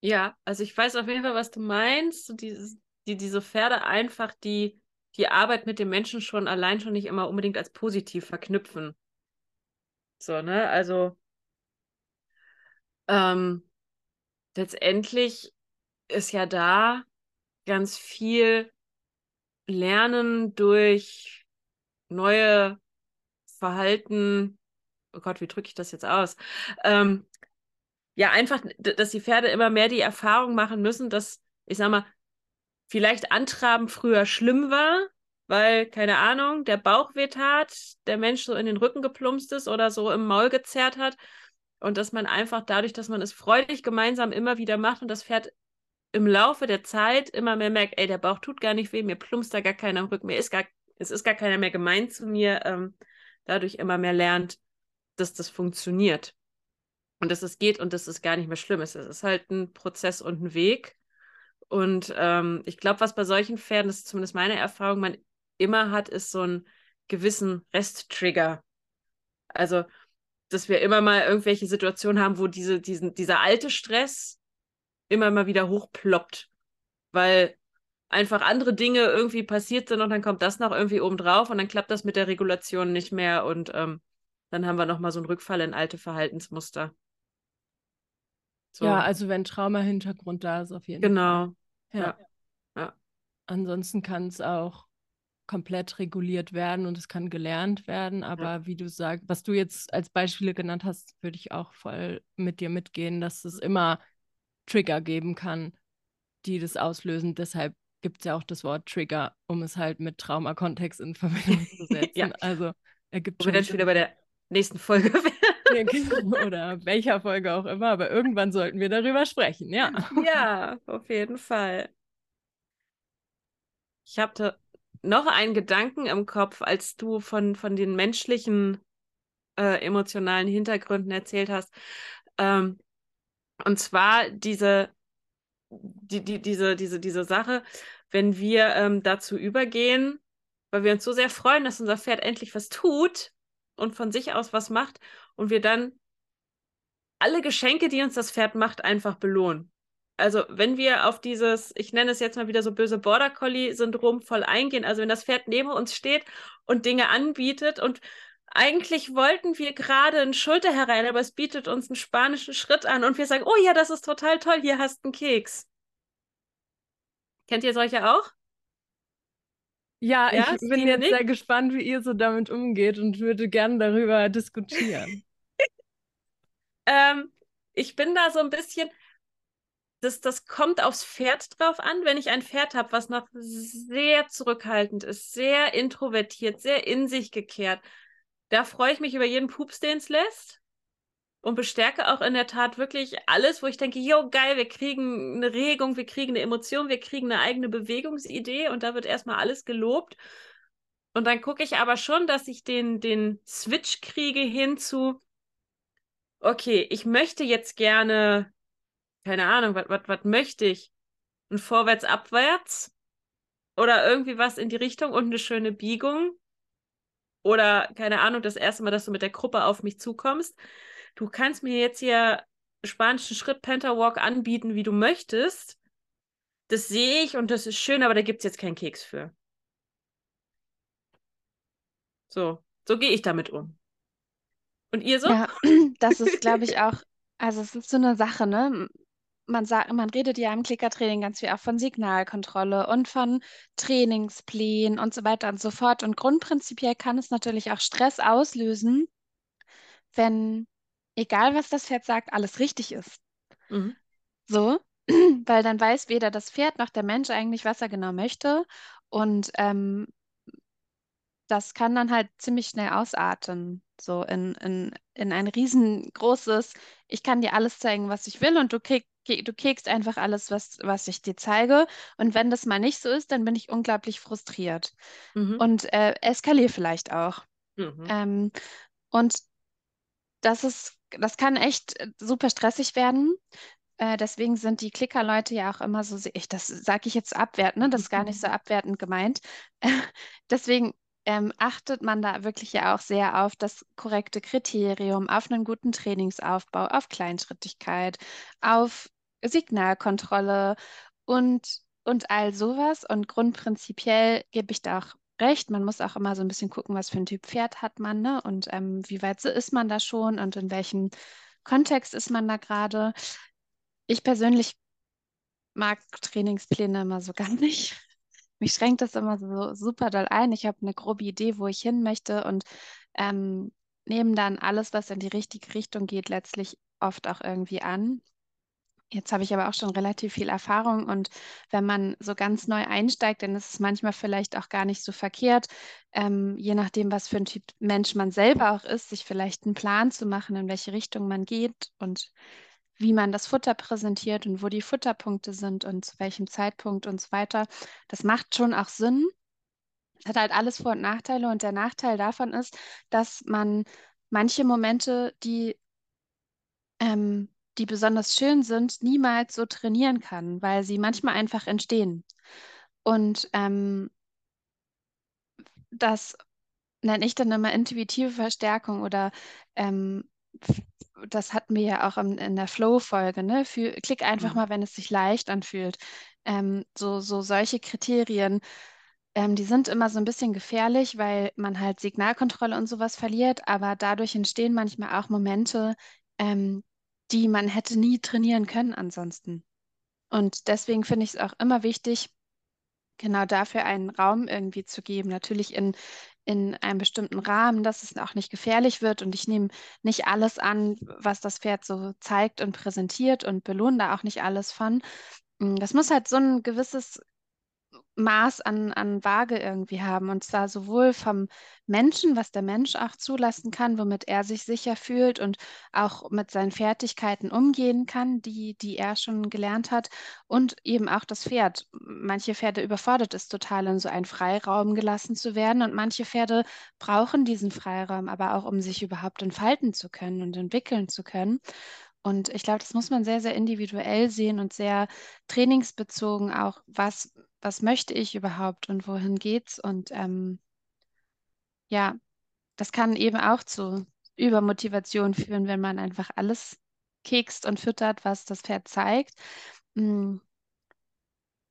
Ja, also ich weiß auf jeden Fall, was du meinst. Dieses, die, diese Pferde einfach die, die Arbeit mit dem Menschen schon allein schon nicht immer unbedingt als positiv verknüpfen. So, ne? Also ähm, letztendlich ist ja da ganz viel Lernen durch neue Verhalten, oh Gott, wie drücke ich das jetzt aus? Ähm, ja, einfach, dass die Pferde immer mehr die Erfahrung machen müssen, dass, ich sag mal, vielleicht Antraben früher schlimm war, weil, keine Ahnung, der Bauch weh tat, der Mensch so in den Rücken geplumpst ist oder so im Maul gezerrt hat. Und dass man einfach dadurch, dass man es freudig gemeinsam immer wieder macht und das Pferd im Laufe der Zeit immer mehr merkt, ey, der Bauch tut gar nicht weh, mir plumpst da gar keiner am Rücken, mir ist gar, es ist gar keiner mehr gemein zu mir, ähm, dadurch immer mehr lernt, dass das funktioniert. und dass es geht und dass es gar nicht mehr schlimm ist. Es ist halt ein Prozess und ein Weg. Und ähm, ich glaube, was bei solchen Pferden, das ist zumindest meine Erfahrung, man immer hat, ist so einen gewissen Resttrigger. Also, dass wir immer mal irgendwelche Situationen haben, wo diese, diesen, dieser alte Stress immer mal wieder hochploppt, weil einfach andere Dinge irgendwie passiert sind und dann kommt das noch irgendwie oben drauf und dann klappt das mit der Regulation nicht mehr und ähm, dann haben wir nochmal so einen Rückfall in alte Verhaltensmuster. So. Ja, also wenn Trauma-Hintergrund da ist, auf jeden genau. Fall. Genau. Ja. ja. Ansonsten kann es auch komplett reguliert werden und es kann gelernt werden. Aber ja. wie du sagst, was du jetzt als Beispiele genannt hast, würde ich auch voll mit dir mitgehen, dass es immer Trigger geben kann, die das auslösen. Deshalb gibt es ja auch das Wort Trigger, um es halt mit Traumakontext in Verbindung zu [LAUGHS] setzen. ja. Also ergibt schon. Wir dann wieder bei der nächsten Folge [LAUGHS] genau. Oder welcher Folge auch immer, aber irgendwann sollten wir darüber sprechen, ja. [LAUGHS] Ja, auf jeden Fall. Ich hatte noch einen Gedanken im Kopf, als du von, von den menschlichen äh, emotionalen Hintergründen erzählt hast. Ähm, und zwar diese, die, die, diese, diese, diese Sache, wenn wir ähm, dazu übergehen, weil wir uns so sehr freuen, dass unser Pferd endlich was tut und von sich aus was macht und wir dann alle Geschenke, die uns das Pferd macht, einfach belohnen. Also, wenn wir auf dieses, ich nenne es jetzt mal wieder so böse Border Collie-Syndrom voll eingehen, also wenn das Pferd neben uns steht und Dinge anbietet und eigentlich wollten wir gerade einen Schulter herein, aber es bietet uns einen spanischen Schritt an und wir sagen, oh ja, das ist total toll, hier hast du einen Keks. Kennt ihr solche auch? Ja, ja ich bin jetzt nicht? sehr gespannt, wie ihr so damit umgeht und würde gerne darüber diskutieren. [LAUGHS] ähm, ich bin da so ein bisschen, das, das kommt aufs Pferd drauf an. Wenn ich ein Pferd habe, was noch sehr zurückhaltend ist, sehr introvertiert, sehr in sich gekehrt, da freue ich mich über jeden Pups, den es lässt. Und bestärke auch in der Tat wirklich alles, wo ich denke, jo, geil, wir kriegen eine Regung, wir kriegen eine Emotion, wir kriegen eine eigene Bewegungsidee und da wird erstmal alles gelobt. Und dann gucke ich aber schon, dass ich den, den Switch kriege hin zu, okay, ich möchte jetzt gerne, keine Ahnung, was möchte ich? Ein Vorwärts-Abwärts? Oder irgendwie was in die Richtung und eine schöne Biegung? Oder, keine Ahnung, das erste Mal, dass du mit der Gruppe auf mich zukommst. Du kannst mir jetzt hier spanischen Schritt Pentawalk anbieten, wie du möchtest. Das sehe ich und das ist schön, aber da gibt es jetzt keinen Keks für. So, so gehe ich damit um. Und ihr so? Ja, [CLEARS THROAT] das ist, glaube ich, auch, also es ist so eine Sache, ne? Man sagt, man redet ja im Klickertraining ganz viel auch von Signalkontrolle und von Trainingsplänen und so weiter und so fort. Und grundprinzipiell kann es natürlich auch Stress auslösen, wenn, egal was das Pferd sagt, alles richtig ist. Mhm. So, [CLEARS THROAT] weil dann weiß weder das Pferd noch der Mensch eigentlich, was er genau möchte. Und ähm, das kann dann halt ziemlich schnell ausarten, so in, in, in ein riesengroßes, ich kann dir alles zeigen, was ich will und du kriegst du kriegst einfach alles, was, was ich dir zeige. Und wenn das mal nicht so ist, dann bin ich unglaublich frustriert mhm. und äh, eskaliere vielleicht auch. Mhm. Ähm, und das ist, das kann echt äh, super stressig werden. Äh, deswegen sind die Klicker-Leute ja auch immer so, ich, das sage ich jetzt abwertend, ne? das ist gar nicht so [LAUGHS] abwertend gemeint. [LAUGHS] deswegen ähm, achtet man da wirklich ja auch sehr auf das korrekte Kriterium, auf einen guten Trainingsaufbau, auf Kleinschrittigkeit, auf Signalkontrolle und, und all sowas. Und grundprinzipiell gebe ich da auch recht. Man muss auch immer so ein bisschen gucken, was für ein Typ Pferd hat man, ne? Und ähm, wie weit ist man da schon und in welchem Kontext ist man da gerade. Ich persönlich mag Trainingspläne immer so [LAUGHS] gar nicht. Mich schränkt das immer so super doll ein. Ich habe eine grobe Idee, wo ich hin möchte und ähm, nehme dann alles, was in die richtige Richtung geht, letztlich oft auch irgendwie an. Jetzt habe ich aber auch schon relativ viel Erfahrung und wenn man so ganz neu einsteigt, dann ist es manchmal vielleicht auch gar nicht so verkehrt, ähm, je nachdem, was für ein Typ Mensch man selber auch ist, sich vielleicht einen Plan zu machen, in welche Richtung man geht und wie man das Futter präsentiert und wo die Futterpunkte sind und zu welchem Zeitpunkt und so weiter. Das macht schon auch Sinn. Hat halt alles Vor- und Nachteile und der Nachteil davon ist, dass man manche Momente, die ähm, die besonders schön sind, niemals so trainieren kann, weil sie manchmal einfach entstehen. Und ähm, das nenne ich dann immer intuitive Verstärkung oder ähm, das hatten wir ja auch in, in der Flow-Folge, ne? Für, klick einfach Mhm. mal, wenn es sich leicht anfühlt. Ähm, so, so solche Kriterien, ähm, die sind immer so ein bisschen gefährlich, weil man halt Signalkontrolle und sowas verliert, aber dadurch entstehen manchmal auch Momente, ähm, die man hätte nie trainieren können ansonsten. Und deswegen finde ich es auch immer wichtig, genau dafür einen Raum irgendwie zu geben. Natürlich in, in einem bestimmten Rahmen, dass es auch nicht gefährlich wird. Und ich nehme nicht alles an, was das Pferd so zeigt und präsentiert und belohne da auch nicht alles von. Mm, Das muss halt so ein gewisses Maß an, an Waage irgendwie haben. Und zwar sowohl vom Menschen, was der Mensch auch zulassen kann, womit er sich sicher fühlt und auch mit seinen Fertigkeiten umgehen kann, die, die er schon gelernt hat. Und eben auch das Pferd. Manche Pferde überfordert es total, in so einen Freiraum gelassen zu werden. Und manche Pferde brauchen diesen Freiraum, aber auch, um sich überhaupt entfalten zu können und entwickeln zu können. Und ich glaube, das muss man sehr, sehr individuell sehen und sehr trainingsbezogen auch, was, was möchte ich überhaupt und wohin geht's? Und ähm, ja, das kann eben auch zu Übermotivation führen, wenn man einfach alles kekst und füttert, was das Pferd zeigt. Mm,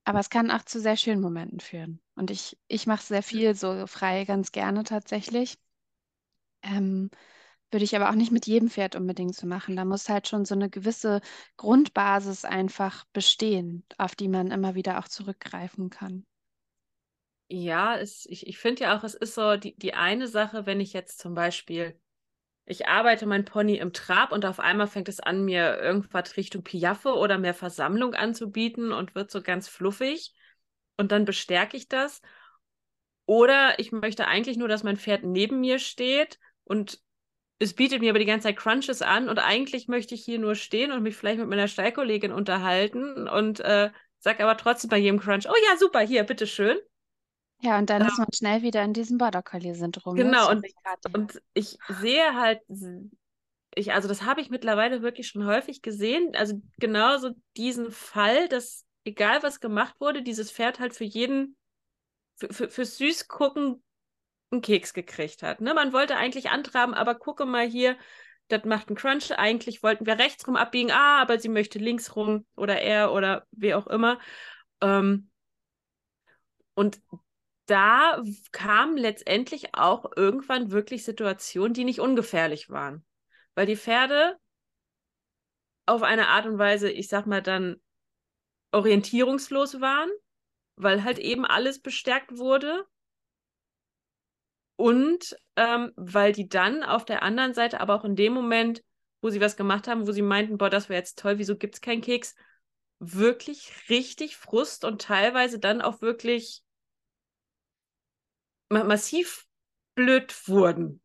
Aber es kann auch zu sehr schönen Momenten führen. Und ich, ich mache sehr viel so frei, ganz gerne tatsächlich. Ähm, würde ich aber auch nicht mit jedem Pferd unbedingt so machen. Da muss halt schon so eine gewisse Grundbasis einfach bestehen, auf die man immer wieder auch zurückgreifen kann. Ja, es, ich, ich finde ja auch, es ist so die, die eine Sache, wenn ich jetzt zum Beispiel, ich arbeite mein Pony im Trab und auf einmal fängt es an, mir irgendwas Richtung Piaffe oder mehr Versammlung anzubieten und wird so ganz fluffig und dann bestärke ich das. Oder ich möchte eigentlich nur, dass mein Pferd neben mir steht und es bietet mir aber die ganze Zeit Crunches an und eigentlich möchte ich hier nur stehen und mich vielleicht mit meiner Stallkollegin unterhalten und äh, sag aber trotzdem bei jedem Crunch, oh ja, super, hier, bitteschön. Ja, und dann Ähm, ist man schnell wieder in diesem Border Collie-Syndrom, ne? Genau, und, und ich sehe halt, ich, also das habe ich mittlerweile wirklich schon häufig gesehen, also genauso diesen Fall, dass egal was gemacht wurde, dieses Pferd halt für jeden, für, für, fürs Süßgucken einen Keks gekriegt hat. Ne? Man wollte eigentlich antraben, aber gucke mal hier, das macht einen Crunch. Eigentlich wollten wir rechts rum abbiegen, ah, aber sie möchte links rum oder er oder wer auch immer. Ähm, und da kamen letztendlich auch irgendwann wirklich Situationen, die nicht ungefährlich waren. Weil die Pferde auf eine Art und Weise, ich sag mal, dann orientierungslos waren, weil halt eben alles bestärkt wurde. Und ähm, weil die dann auf der anderen Seite, aber auch in dem Moment, wo sie was gemacht haben, wo sie meinten, boah, das wäre jetzt toll, wieso gibt es keinen Keks, wirklich richtig Frust und teilweise dann auch wirklich ma massiv blöd wurden.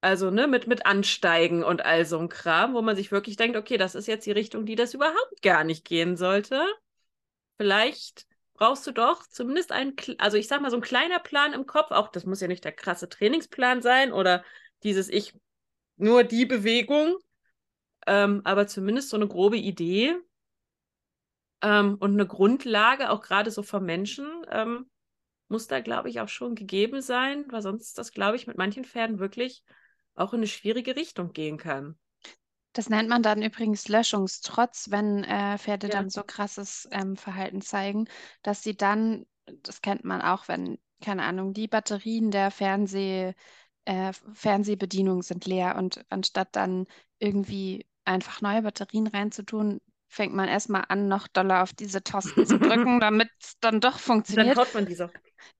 Also, ne, mit, mit Ansteigen und all so ein Kram, wo man sich wirklich denkt, okay, das ist jetzt die Richtung, die das überhaupt gar nicht gehen sollte. Vielleicht brauchst du doch zumindest einen, also ich sag mal, so ein kleiner Plan im Kopf, auch das muss ja nicht der krasse Trainingsplan sein oder dieses Ich, nur die Bewegung, ähm, aber zumindest so eine grobe Idee ähm, und eine Grundlage, auch gerade so vom Menschen, ähm, muss da, glaube ich, auch schon gegeben sein, weil sonst das, glaube ich, mit manchen Pferden wirklich auch in eine schwierige Richtung gehen kann. Das nennt man dann übrigens Löschungstrotz, wenn äh, Pferde Ja. dann so krasses ähm, Verhalten zeigen, dass sie dann, das kennt man auch, wenn, keine Ahnung, die Batterien der Fernseh, äh, Fernsehbedienung sind leer und anstatt dann irgendwie einfach neue Batterien reinzutun, fängt man erstmal an, noch doller auf diese Tasten zu drücken, [LAUGHS] damit es dann doch Dann funktioniert. haut man die so.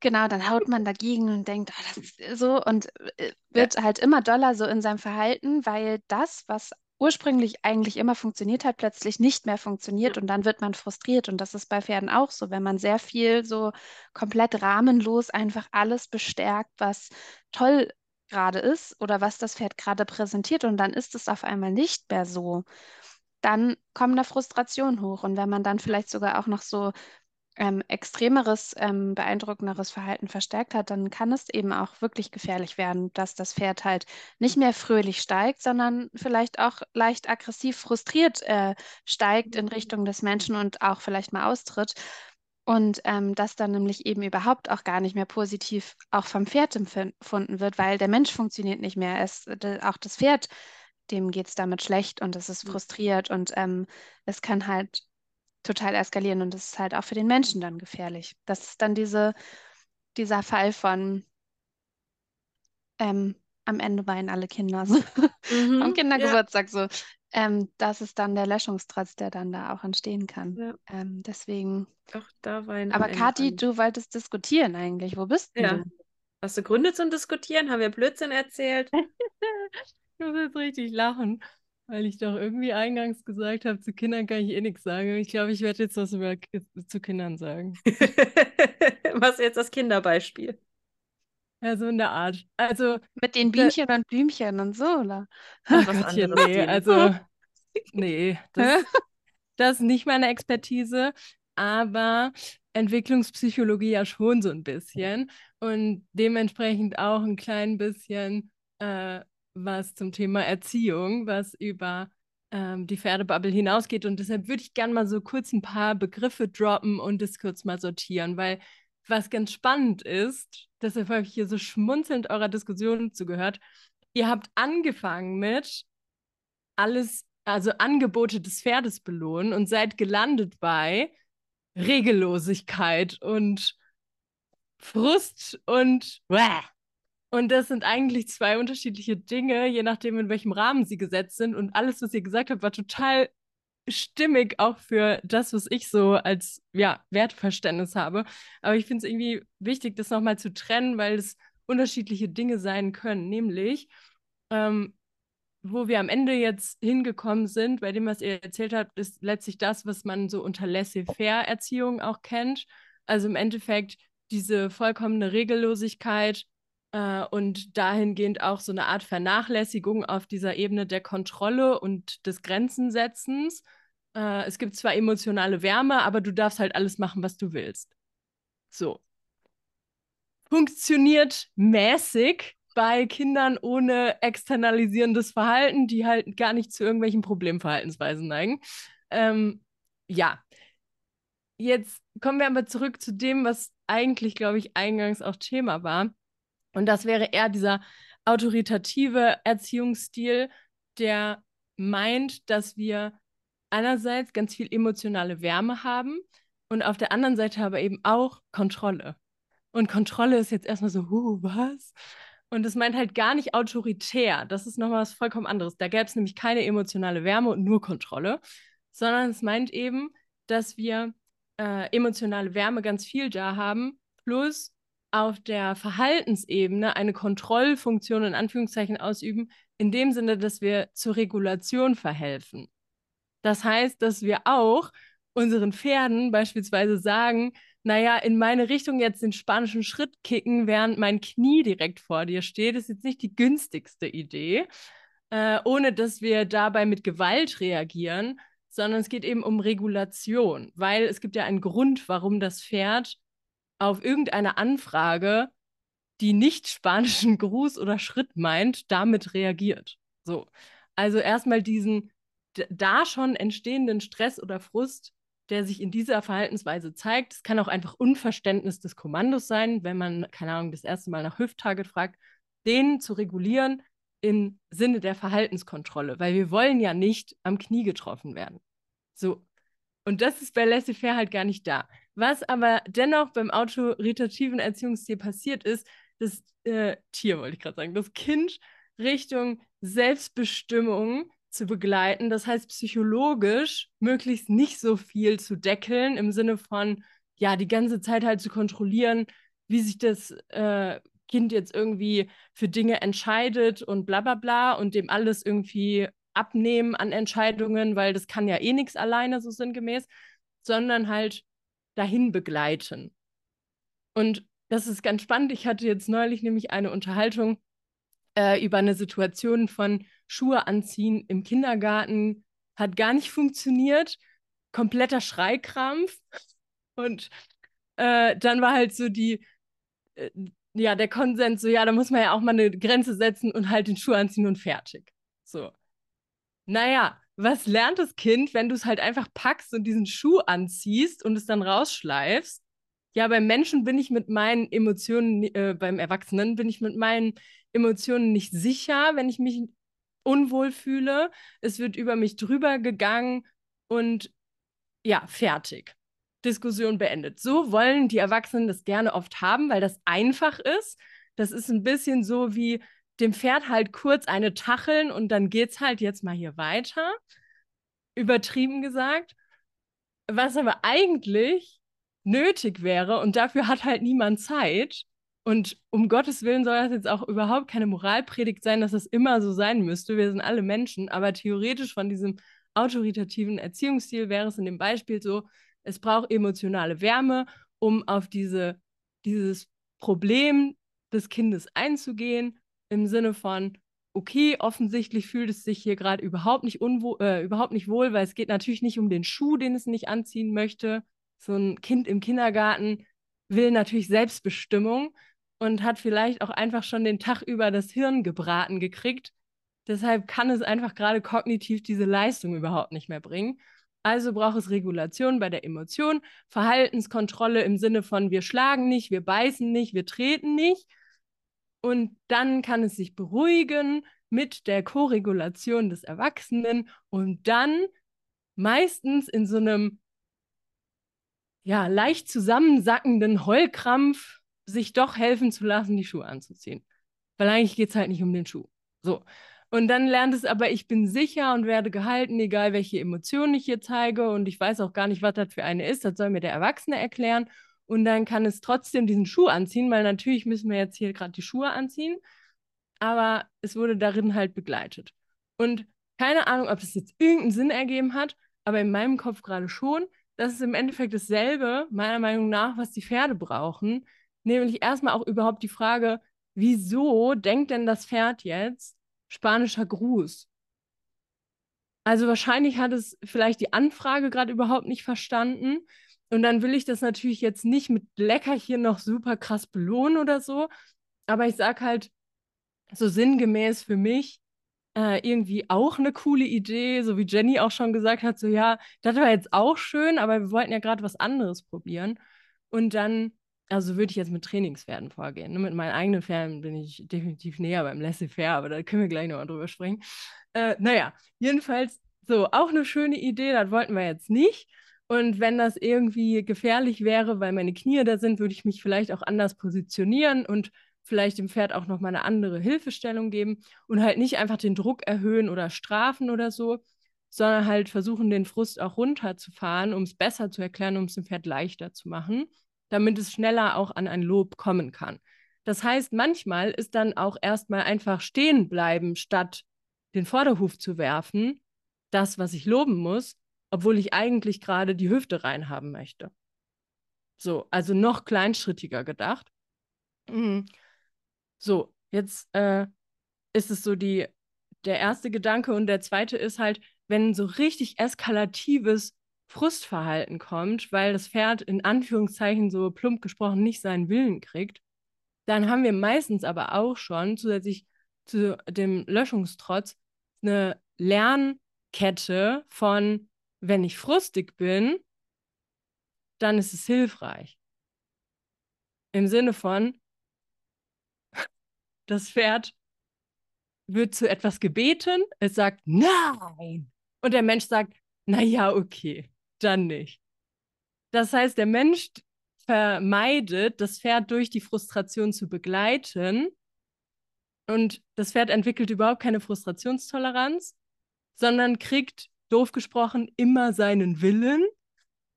Genau, dann haut man dagegen und denkt, ah, das ist so und äh, wird halt immer doller so in seinem Verhalten, weil das, was ursprünglich eigentlich immer funktioniert hat, plötzlich nicht mehr funktioniert und dann wird man frustriert. Und das ist bei Pferden auch so, wenn man sehr viel so komplett rahmenlos einfach alles bestärkt, was toll gerade ist oder was das Pferd gerade präsentiert und dann ist es auf einmal nicht mehr so, dann kommen da Frustrationen hoch. Und wenn man dann vielleicht sogar auch noch so ähm, extremeres, ähm, beeindruckenderes Verhalten verstärkt hat, dann kann es eben auch wirklich gefährlich werden, dass das Pferd halt nicht mehr fröhlich steigt, sondern vielleicht auch leicht aggressiv frustriert äh, steigt in Richtung des Menschen und auch vielleicht mal austritt. Und ähm, das dann nämlich eben überhaupt auch gar nicht mehr positiv auch vom Pferd empfunden wird, weil der Mensch funktioniert nicht mehr. Es, auch das Pferd, dem geht es damit schlecht und es ist frustriert und ähm, es kann halt total eskalieren und das ist halt auch für den Menschen dann gefährlich. Das ist dann diese, dieser Fall von ähm, am Ende weinen alle Kinder so, mhm, [LAUGHS] am Kindergeburtstag ja. so. Ähm, das ist dann der Löschungstrotz, der dann da auch entstehen kann. Ja. Ähm, deswegen. Doch, da weinen Aber Kathi, du wolltest diskutieren eigentlich. Wo bist ja. du? Hast du Gründe zum Diskutieren? Haben wir Blödsinn erzählt? ich muss jetzt richtig lachen. Weil ich doch irgendwie eingangs gesagt habe, zu Kindern kann ich eh nichts sagen. Ich glaube, ich werde jetzt was über zu Kindern sagen. [LAUGHS] was ist jetzt das Kinderbeispiel? Ja, so in der Art. Also mit den Bienchen und Blümchen und so, oder? Ach Gottchen, nee, also [LAUGHS] nee, das, das ist nicht meine Expertise, aber Entwicklungspsychologie ja schon so ein bisschen und dementsprechend auch ein klein bisschen äh, was zum Thema Erziehung, was über ähm, die Pferdebubble hinausgeht. Und deshalb würde ich gerne mal so kurz ein paar Begriffe droppen und das kurz mal sortieren, weil was ganz spannend ist, deshalb habe ich hier so schmunzelnd eurer Diskussion zugehört. Ihr habt angefangen mit alles, also Angebote des Pferdes belohnen und seid gelandet bei Regellosigkeit und Frust und Bäh. Und das sind eigentlich zwei unterschiedliche Dinge, je nachdem, in welchem Rahmen sie gesetzt sind. Und alles, was ihr gesagt habt, war total stimmig auch für das, was ich so als ja, Wertverständnis habe. Aber ich finde es irgendwie wichtig, das nochmal zu trennen, weil es unterschiedliche Dinge sein können. Nämlich, ähm, wo wir am Ende jetzt hingekommen sind, bei dem, was ihr erzählt habt, ist letztlich das, was man so unter Laissez-faire-Erziehung auch kennt. Also im Endeffekt diese vollkommene Regellosigkeit, und dahingehend auch so eine Art Vernachlässigung auf dieser Ebene der Kontrolle und des Grenzensetzens. Äh, es gibt zwar emotionale Wärme, aber du darfst halt alles machen, was du willst. So. Funktioniert mäßig bei Kindern ohne externalisierendes Verhalten, die halt gar nicht zu irgendwelchen Problemverhaltensweisen neigen. Ähm, ja. Jetzt kommen wir aber zurück zu dem, was eigentlich, glaube ich, eingangs auch Thema war. Und das wäre eher dieser autoritative Erziehungsstil, der meint, dass wir einerseits ganz viel emotionale Wärme haben und auf der anderen Seite aber eben auch Kontrolle. Und Kontrolle ist jetzt erstmal so, huh, was? Und es meint halt gar nicht autoritär. Das ist nochmal was vollkommen anderes. Da gäbe es nämlich keine emotionale Wärme und nur Kontrolle, sondern es meint eben, dass wir äh, emotionale Wärme ganz viel da haben, plus auf der Verhaltensebene eine Kontrollfunktion in Anführungszeichen ausüben, in dem Sinne, dass wir zur Regulation verhelfen. Das heißt, dass wir auch unseren Pferden beispielsweise sagen, naja, in meine Richtung jetzt den spanischen Schritt kicken, während mein Knie direkt vor dir steht, ist jetzt nicht die günstigste Idee, äh, ohne dass wir dabei mit Gewalt reagieren, sondern es geht eben um Regulation, weil es gibt ja einen Grund, warum das Pferd auf irgendeine Anfrage, die nicht spanischen [LAUGHS] Gruß oder Schritt meint, damit reagiert. So. Also erstmal diesen da schon entstehenden Stress oder Frust, der sich in dieser Verhaltensweise zeigt. Es kann auch einfach Unverständnis des Kommandos sein, wenn man, keine Ahnung, das erste Mal nach Hüft-Target fragt, den zu regulieren im Sinne der Verhaltenskontrolle, weil wir wollen ja nicht am Knie getroffen werden. So. Und das ist bei Laissez-faire halt gar nicht da. Was aber dennoch beim autoritativen Erziehungsstil passiert ist, das äh, Tier, wollte ich gerade sagen, das Kind Richtung Selbstbestimmung zu begleiten. Das heißt, psychologisch möglichst nicht so viel zu deckeln, im Sinne von, ja, die ganze Zeit halt zu kontrollieren, wie sich das äh, Kind jetzt irgendwie für Dinge entscheidet und bla bla bla und dem alles irgendwie abnehmen an Entscheidungen, weil das kann ja eh nichts alleine, so sinngemäß, sondern halt dahin begleiten. Und das ist ganz spannend. Ich hatte jetzt neulich nämlich eine Unterhaltung äh, über eine Situation von Schuhe anziehen im Kindergarten. Hat gar nicht funktioniert. Kompletter Schreikrampf. Und äh, dann war halt so die, äh, ja, der Konsens, so, ja, da muss man ja auch mal eine Grenze setzen und halt den Schuh anziehen und fertig. So. Naja, was lernt das Kind, wenn du es halt einfach packst und diesen Schuh anziehst und es dann rausschleifst? Ja, beim Menschen bin ich mit meinen Emotionen, äh, beim Erwachsenen bin ich mit meinen Emotionen nicht sicher, wenn ich mich unwohl fühle. Es wird über mich drüber gegangen und ja, fertig. Diskussion beendet. So wollen die Erwachsenen das gerne oft haben, weil das einfach ist. Das ist ein bisschen so wie dem Pferd halt kurz eine Tacheln und dann geht's halt jetzt mal hier weiter. Übertrieben gesagt. Was aber eigentlich nötig wäre und dafür hat halt niemand Zeit. Und um Gottes Willen soll das jetzt auch überhaupt keine Moralpredigt sein, dass das immer so sein müsste. Wir sind alle Menschen, aber theoretisch von diesem autoritativen Erziehungsstil wäre es in dem Beispiel so, es braucht emotionale Wärme, um auf diese, dieses Problem des Kindes einzugehen, im Sinne von, okay, offensichtlich fühlt es sich hier gerade überhaupt nicht äh, überhaupt nicht wohl, weil es geht natürlich nicht um den Schuh, den es nicht anziehen möchte. So ein Kind im Kindergarten will natürlich Selbstbestimmung und hat vielleicht auch einfach schon den Tag über das Hirn gebraten gekriegt. Deshalb kann es einfach gerade kognitiv diese Leistung überhaupt nicht mehr bringen. Also braucht es Regulation bei der Emotion, Verhaltenskontrolle im Sinne von wir schlagen nicht, wir beißen nicht, wir treten nicht. Und dann kann es sich beruhigen mit der Koregulation des Erwachsenen und dann meistens in so einem ja, leicht zusammensackenden Heulkrampf sich doch helfen zu lassen, die Schuhe anzuziehen. Weil eigentlich geht es halt nicht um den Schuh. So. Und dann lernt es aber, ich bin sicher und werde gehalten, egal welche Emotionen ich hier zeige. Und ich weiß auch gar nicht, was das für eine ist. Das soll mir der Erwachsene erklären. Und dann kann es trotzdem diesen Schuh anziehen, weil natürlich müssen wir jetzt hier gerade die Schuhe anziehen. Aber es wurde darin halt begleitet. Und keine Ahnung, ob es jetzt irgendeinen Sinn ergeben hat, aber in meinem Kopf gerade schon. Das ist im Endeffekt dasselbe, meiner Meinung nach, was die Pferde brauchen. Nämlich erstmal auch überhaupt die Frage, wieso denkt denn das Pferd jetzt, spanischer Gruß. Also wahrscheinlich hat es vielleicht die Anfrage gerade überhaupt nicht verstanden. Und dann will ich das natürlich jetzt nicht mit Leckerchen noch super krass belohnen oder so. Aber ich sage halt so sinngemäß für mich äh, irgendwie auch eine coole Idee, so wie Jenny auch schon gesagt hat, so ja, das war jetzt auch schön, aber wir wollten ja gerade was anderes probieren. Und dann also würde ich jetzt mit Trainingspferden vorgehen. Ne? Mit meinen eigenen Pferden bin ich definitiv näher beim Laissez-faire, aber da können wir gleich nochmal drüber sprechen. Äh, naja, jedenfalls so, auch eine schöne Idee, das wollten wir jetzt nicht. Und wenn das irgendwie gefährlich wäre, weil meine Knie da sind, würde ich mich vielleicht auch anders positionieren und vielleicht dem Pferd auch nochmal eine andere Hilfestellung geben und halt nicht einfach den Druck erhöhen oder strafen oder so, sondern halt versuchen, den Frust auch runterzufahren, um es besser zu erklären, um es dem Pferd leichter zu machen damit es schneller auch an ein Lob kommen kann. Das heißt, manchmal ist dann auch erstmal einfach stehen bleiben, statt den Vorderhuf zu werfen, das, was ich loben muss, obwohl ich eigentlich gerade die Hüfte reinhaben möchte. So, also noch kleinschrittiger gedacht. Mhm. So, jetzt äh, ist es so die, der erste Gedanke und der zweite ist halt, wenn so richtig eskalatives Frustverhalten kommt, weil das Pferd in Anführungszeichen so plump gesprochen nicht seinen Willen kriegt, dann haben wir meistens aber auch schon zusätzlich zu dem Löschungstrotz eine Lernkette von, wenn ich frustig bin, dann ist es hilfreich. Im Sinne von, [LAUGHS] das Pferd wird zu etwas gebeten, es sagt nein. Und der Mensch sagt, naja, okay dann nicht. Das heißt, der Mensch vermeidet, das Pferd durch die Frustration zu begleiten. Und das Pferd entwickelt überhaupt keine Frustrationstoleranz, sondern kriegt, doof gesprochen, immer seinen Willen.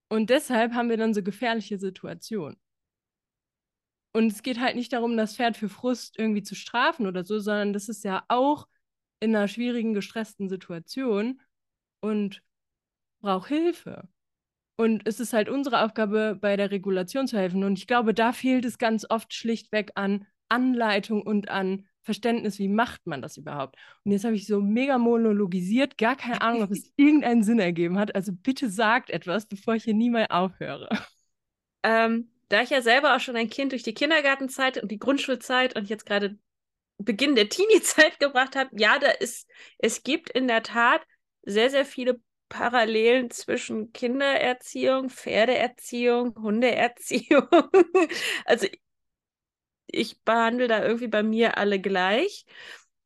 Und deshalb haben wir dann so gefährliche Situationen. Und es geht halt nicht darum, das Pferd für Frust irgendwie zu strafen oder so, sondern das ist ja auch in einer schwierigen, gestressten Situation. Und braucht Hilfe. Und es ist halt unsere Aufgabe, bei der Regulation zu helfen. Und ich glaube, da fehlt es ganz oft schlichtweg an Anleitung und an Verständnis, wie macht man das überhaupt. Und jetzt habe ich so mega monologisiert, gar keine [LAUGHS] Ahnung, ob es irgendeinen Sinn ergeben hat. Also bitte sagt etwas, bevor ich hier nie mehr aufhöre. ähm, da ich ja selber auch schon ein Kind durch die Kindergartenzeit und die Grundschulzeit und jetzt gerade Beginn der Teenie-Zeit [LAUGHS] gebracht habe, ja, da ist, es gibt in der Tat sehr, sehr viele Parallelen zwischen Kindererziehung, Pferdeerziehung, Hundeerziehung. [LAUGHS] also ich behandle da irgendwie bei mir alle gleich.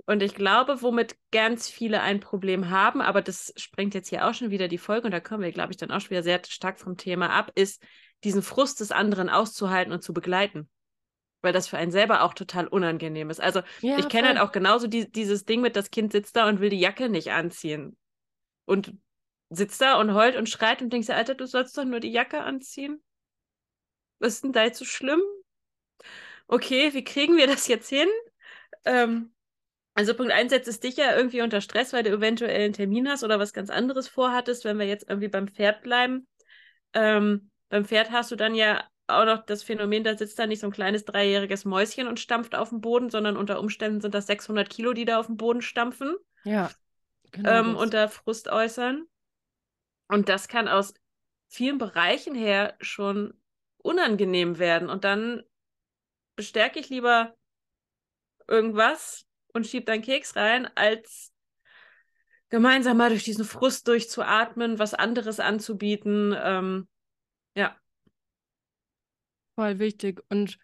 Und ich glaube, womit ganz viele ein Problem haben, aber das sprengt jetzt hier auch schon wieder die Folge und da kommen wir, glaube ich, dann auch schon wieder sehr stark vom Thema ab, ist, diesen Frust des anderen auszuhalten und zu begleiten. Weil das für einen selber auch total unangenehm ist. Also ja, ich kenne halt auch genauso die, dieses Ding mit, das Kind sitzt da und will die Jacke nicht anziehen. Und sitzt da und heult und schreit und denkt, Alter, du sollst doch nur die Jacke anziehen. Was ist denn da jetzt so schlimm? Okay, wie kriegen wir das jetzt hin? Ähm, also Punkt 1 setzt es dich ja irgendwie unter Stress, weil du eventuell einen Termin hast oder was ganz anderes vorhattest, wenn wir jetzt irgendwie beim Pferd bleiben. Ähm, beim Pferd hast du dann ja auch noch das Phänomen, da sitzt da nicht so ein kleines dreijähriges Mäuschen und stampft auf dem Boden, sondern unter Umständen sind das 600 Kilo, die da auf dem Boden stampfen. Ja. Genau ähm, unter Frust äußern. Und das kann aus vielen Bereichen her schon unangenehm werden. Und dann bestärke ich lieber irgendwas und schiebe deinen Keks rein, als gemeinsam mal durch diesen Frust durchzuatmen, was anderes anzubieten. Ähm, ja. Voll wichtig. Und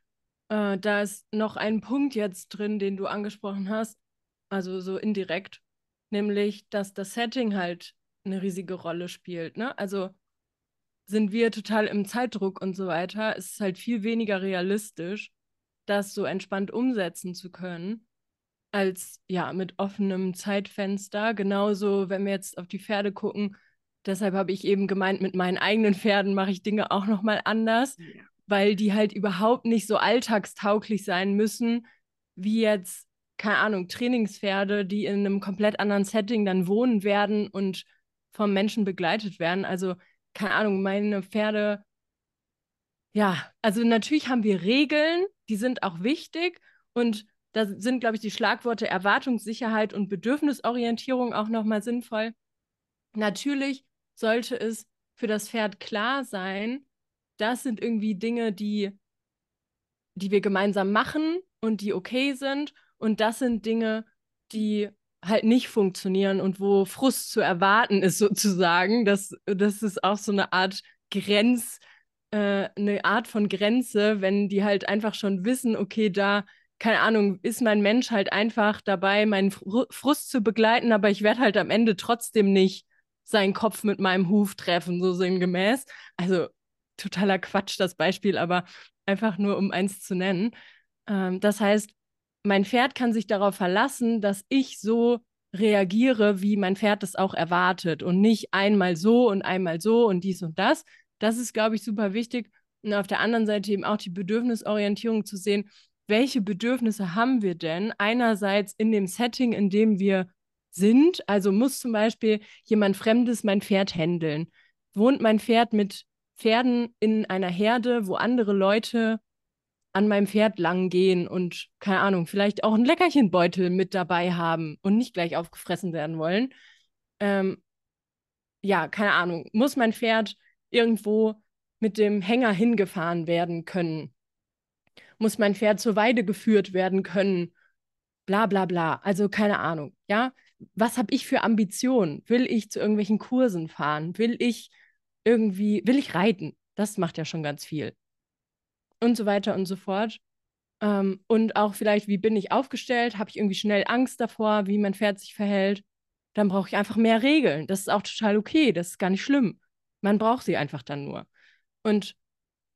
äh, da ist noch ein Punkt jetzt drin, den du angesprochen hast, also so indirekt, nämlich, dass das Setting halt eine riesige Rolle spielt. Ne? Also sind wir total im Zeitdruck und so weiter, ist halt viel weniger realistisch, das so entspannt umsetzen zu können als ja mit offenem Zeitfenster. Genauso, wenn wir jetzt auf die Pferde gucken, deshalb habe ich eben gemeint, mit meinen eigenen Pferden mache ich Dinge auch nochmal anders, ja. weil die halt überhaupt nicht so alltagstauglich sein müssen, wie jetzt, keine Ahnung, Trainingspferde, die in einem komplett anderen Setting dann wohnen werden und vom Menschen begleitet werden. Also, keine Ahnung, meine Pferde, ja, also natürlich haben wir Regeln, die sind auch wichtig und da sind, glaube ich, die Schlagworte Erwartungssicherheit und Bedürfnisorientierung auch nochmal sinnvoll. Natürlich sollte es für das Pferd klar sein, das sind irgendwie Dinge, die, die wir gemeinsam machen und die okay sind. Und das sind Dinge, die halt nicht funktionieren und wo Frust zu erwarten ist, sozusagen. Das, das ist auch so eine Art Grenz, äh, eine Art von Grenze, wenn die halt einfach schon wissen, okay, da keine Ahnung, ist mein Mensch halt einfach dabei, meinen Frust zu begleiten, aber ich werde halt am Ende trotzdem nicht seinen Kopf mit meinem Huf treffen, so sinngemäß. Also totaler Quatsch, das Beispiel, aber einfach nur, um eins zu nennen. Ähm, das heißt, mein Pferd kann sich darauf verlassen, dass ich so reagiere, wie mein Pferd es auch erwartet und nicht einmal so und einmal so und dies und das. Das ist, glaube ich, super wichtig. Und auf der anderen Seite eben auch die Bedürfnisorientierung zu sehen, welche Bedürfnisse haben wir denn einerseits in dem Setting, in dem wir sind? Also muss zum Beispiel jemand Fremdes mein Pferd händeln? Wohnt mein Pferd mit Pferden in einer Herde, wo andere Leute an meinem Pferd lang gehen und, keine Ahnung, vielleicht auch einen Leckerchenbeutel mit dabei haben und nicht gleich aufgefressen werden wollen? Ähm, ja, keine Ahnung. Muss mein Pferd irgendwo mit dem Hänger hingefahren werden können? muss mein Pferd zur Weide geführt werden können, bla bla bla. Also keine Ahnung, ja. Was habe ich für Ambitionen? Will ich zu irgendwelchen Kursen fahren? Will ich irgendwie, will ich reiten? Das macht ja schon ganz viel. Und so weiter und so fort. Ähm, und auch vielleicht, wie bin ich aufgestellt? Habe ich irgendwie schnell Angst davor, wie mein Pferd sich verhält? Dann brauche ich einfach mehr Regeln. Das ist auch total okay. Das ist gar nicht schlimm. Man braucht sie einfach dann nur. Und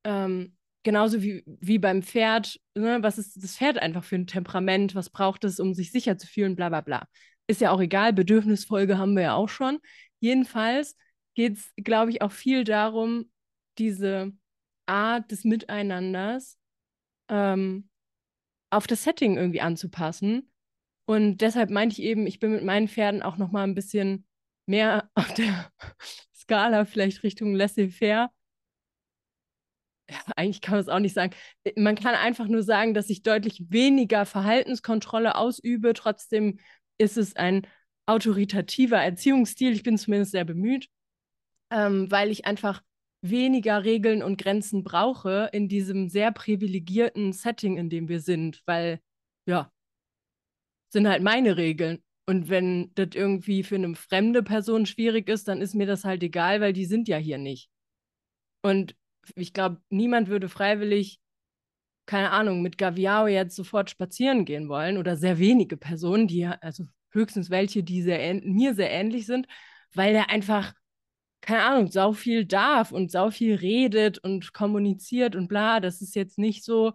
ähm, genauso wie, wie beim Pferd, ne, was ist das Pferd einfach für ein Temperament, was braucht es, um sich sicher zu fühlen, bla bla bla. Ist ja auch egal, Bedürfnisfolge haben wir ja auch schon. Jedenfalls geht es, glaube ich, auch viel darum, diese Art des Miteinanders ähm, auf das Setting irgendwie anzupassen. Und deshalb meinte ich eben, ich bin mit meinen Pferden auch noch mal ein bisschen mehr auf der Skala vielleicht Richtung laissez-faire ja, eigentlich kann man es auch nicht sagen. Äh, man kann einfach nur sagen, dass ich deutlich weniger Verhaltenskontrolle ausübe. Trotzdem ist es ein autoritativer Erziehungsstil. Ich bin zumindest sehr bemüht, ähm, weil ich einfach weniger Regeln und Grenzen brauche in diesem sehr privilegierten Setting, in dem wir sind, weil ja, sind halt meine Regeln. Und wenn das irgendwie für eine fremde Person schwierig ist, dann ist mir das halt egal, weil die sind ja hier nicht. Und ich glaube, niemand würde freiwillig, keine Ahnung, mit Gaviao jetzt sofort spazieren gehen wollen oder sehr wenige Personen, die also höchstens welche, die sehr mir sehr ähnlich sind, weil er einfach, keine Ahnung, sau viel darf und sau viel redet und kommuniziert und bla. Das ist jetzt nicht so,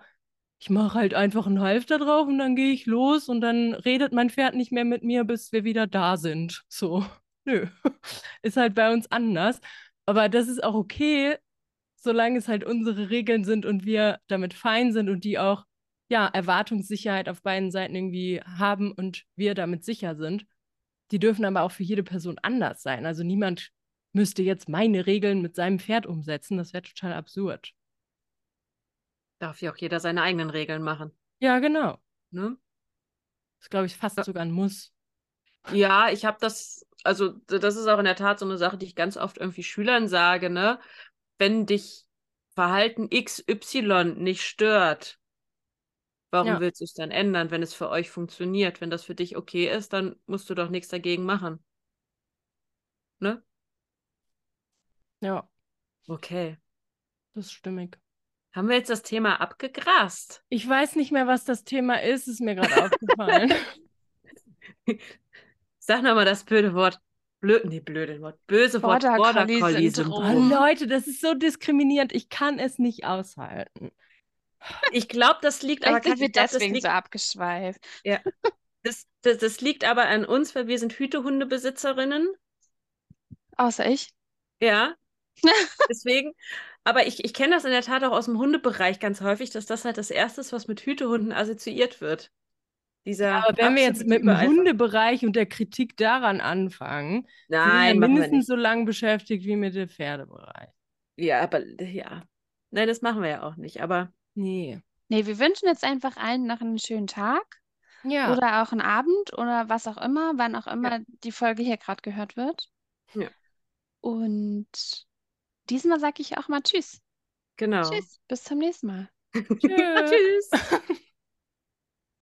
ich mache halt einfach einen Halfter drauf und dann gehe ich los und dann redet mein Pferd nicht mehr mit mir, bis wir wieder da sind. So, [LAUGHS] nö. [LAUGHS] Ist halt bei uns anders. Aber das ist auch okay, solange es halt unsere Regeln sind und wir damit fein sind und die auch, ja, Erwartungssicherheit auf beiden Seiten irgendwie haben und wir damit sicher sind. Die dürfen aber auch für jede Person anders sein. Also niemand müsste jetzt meine Regeln mit seinem Pferd umsetzen. Das wäre total absurd. Darf ja auch jeder seine eigenen Regeln machen. Ja, genau. Ne? Das glaube ich fast sogar ein Muss. Ja, ich habe das, also das ist auch in der Tat so eine Sache, die ich ganz oft irgendwie Schülern sage, ne? Wenn dich Verhalten XY nicht stört, warum ja. willst du es dann ändern, wenn es für euch funktioniert? Wenn das für dich okay ist, dann musst du doch nichts dagegen machen. Ne? Ja. Okay. Das ist stimmig. Haben wir jetzt das Thema abgegrast? Ich weiß nicht mehr, was das Thema ist, ist mir gerade aufgefallen. [LAUGHS] Sag nochmal das blöde Wort. Blöd, nee, blöde Wort. Böse Wort Border Collie Syndrom. Oh, Leute, das ist so diskriminierend. Ich kann es nicht aushalten. Ich glaube, das liegt Vielleicht aber sind wir deswegen liegt, so abgeschweift. Ja. Das, das, das liegt aber an uns, weil wir sind Hütehundebesitzerinnen. Außer ich. Ja. [LAUGHS] Deswegen. Aber ich, ich kenne das in der Tat auch aus dem Hundebereich ganz häufig, dass das halt das Erste ist, was mit Hütehunden assoziiert wird. Dieser ja, aber wenn wir jetzt mit dem Hundebereich und der Kritik daran anfangen, Nein, sind wir mindestens so lange beschäftigt wie mit dem Pferdebereich. Ja, aber ja. Nein, das machen wir ja auch nicht. Aber nee. Nee, wir wünschen jetzt einfach allen noch einen schönen Tag. Ja. Oder auch einen Abend oder was auch immer, wann auch immer ja. die Folge hier gerade gehört wird. Ja. Und diesmal sage ich auch mal Tschüss. Genau. Tschüss, bis zum nächsten Mal. [LAUGHS] [LAUGHS] Tschüss.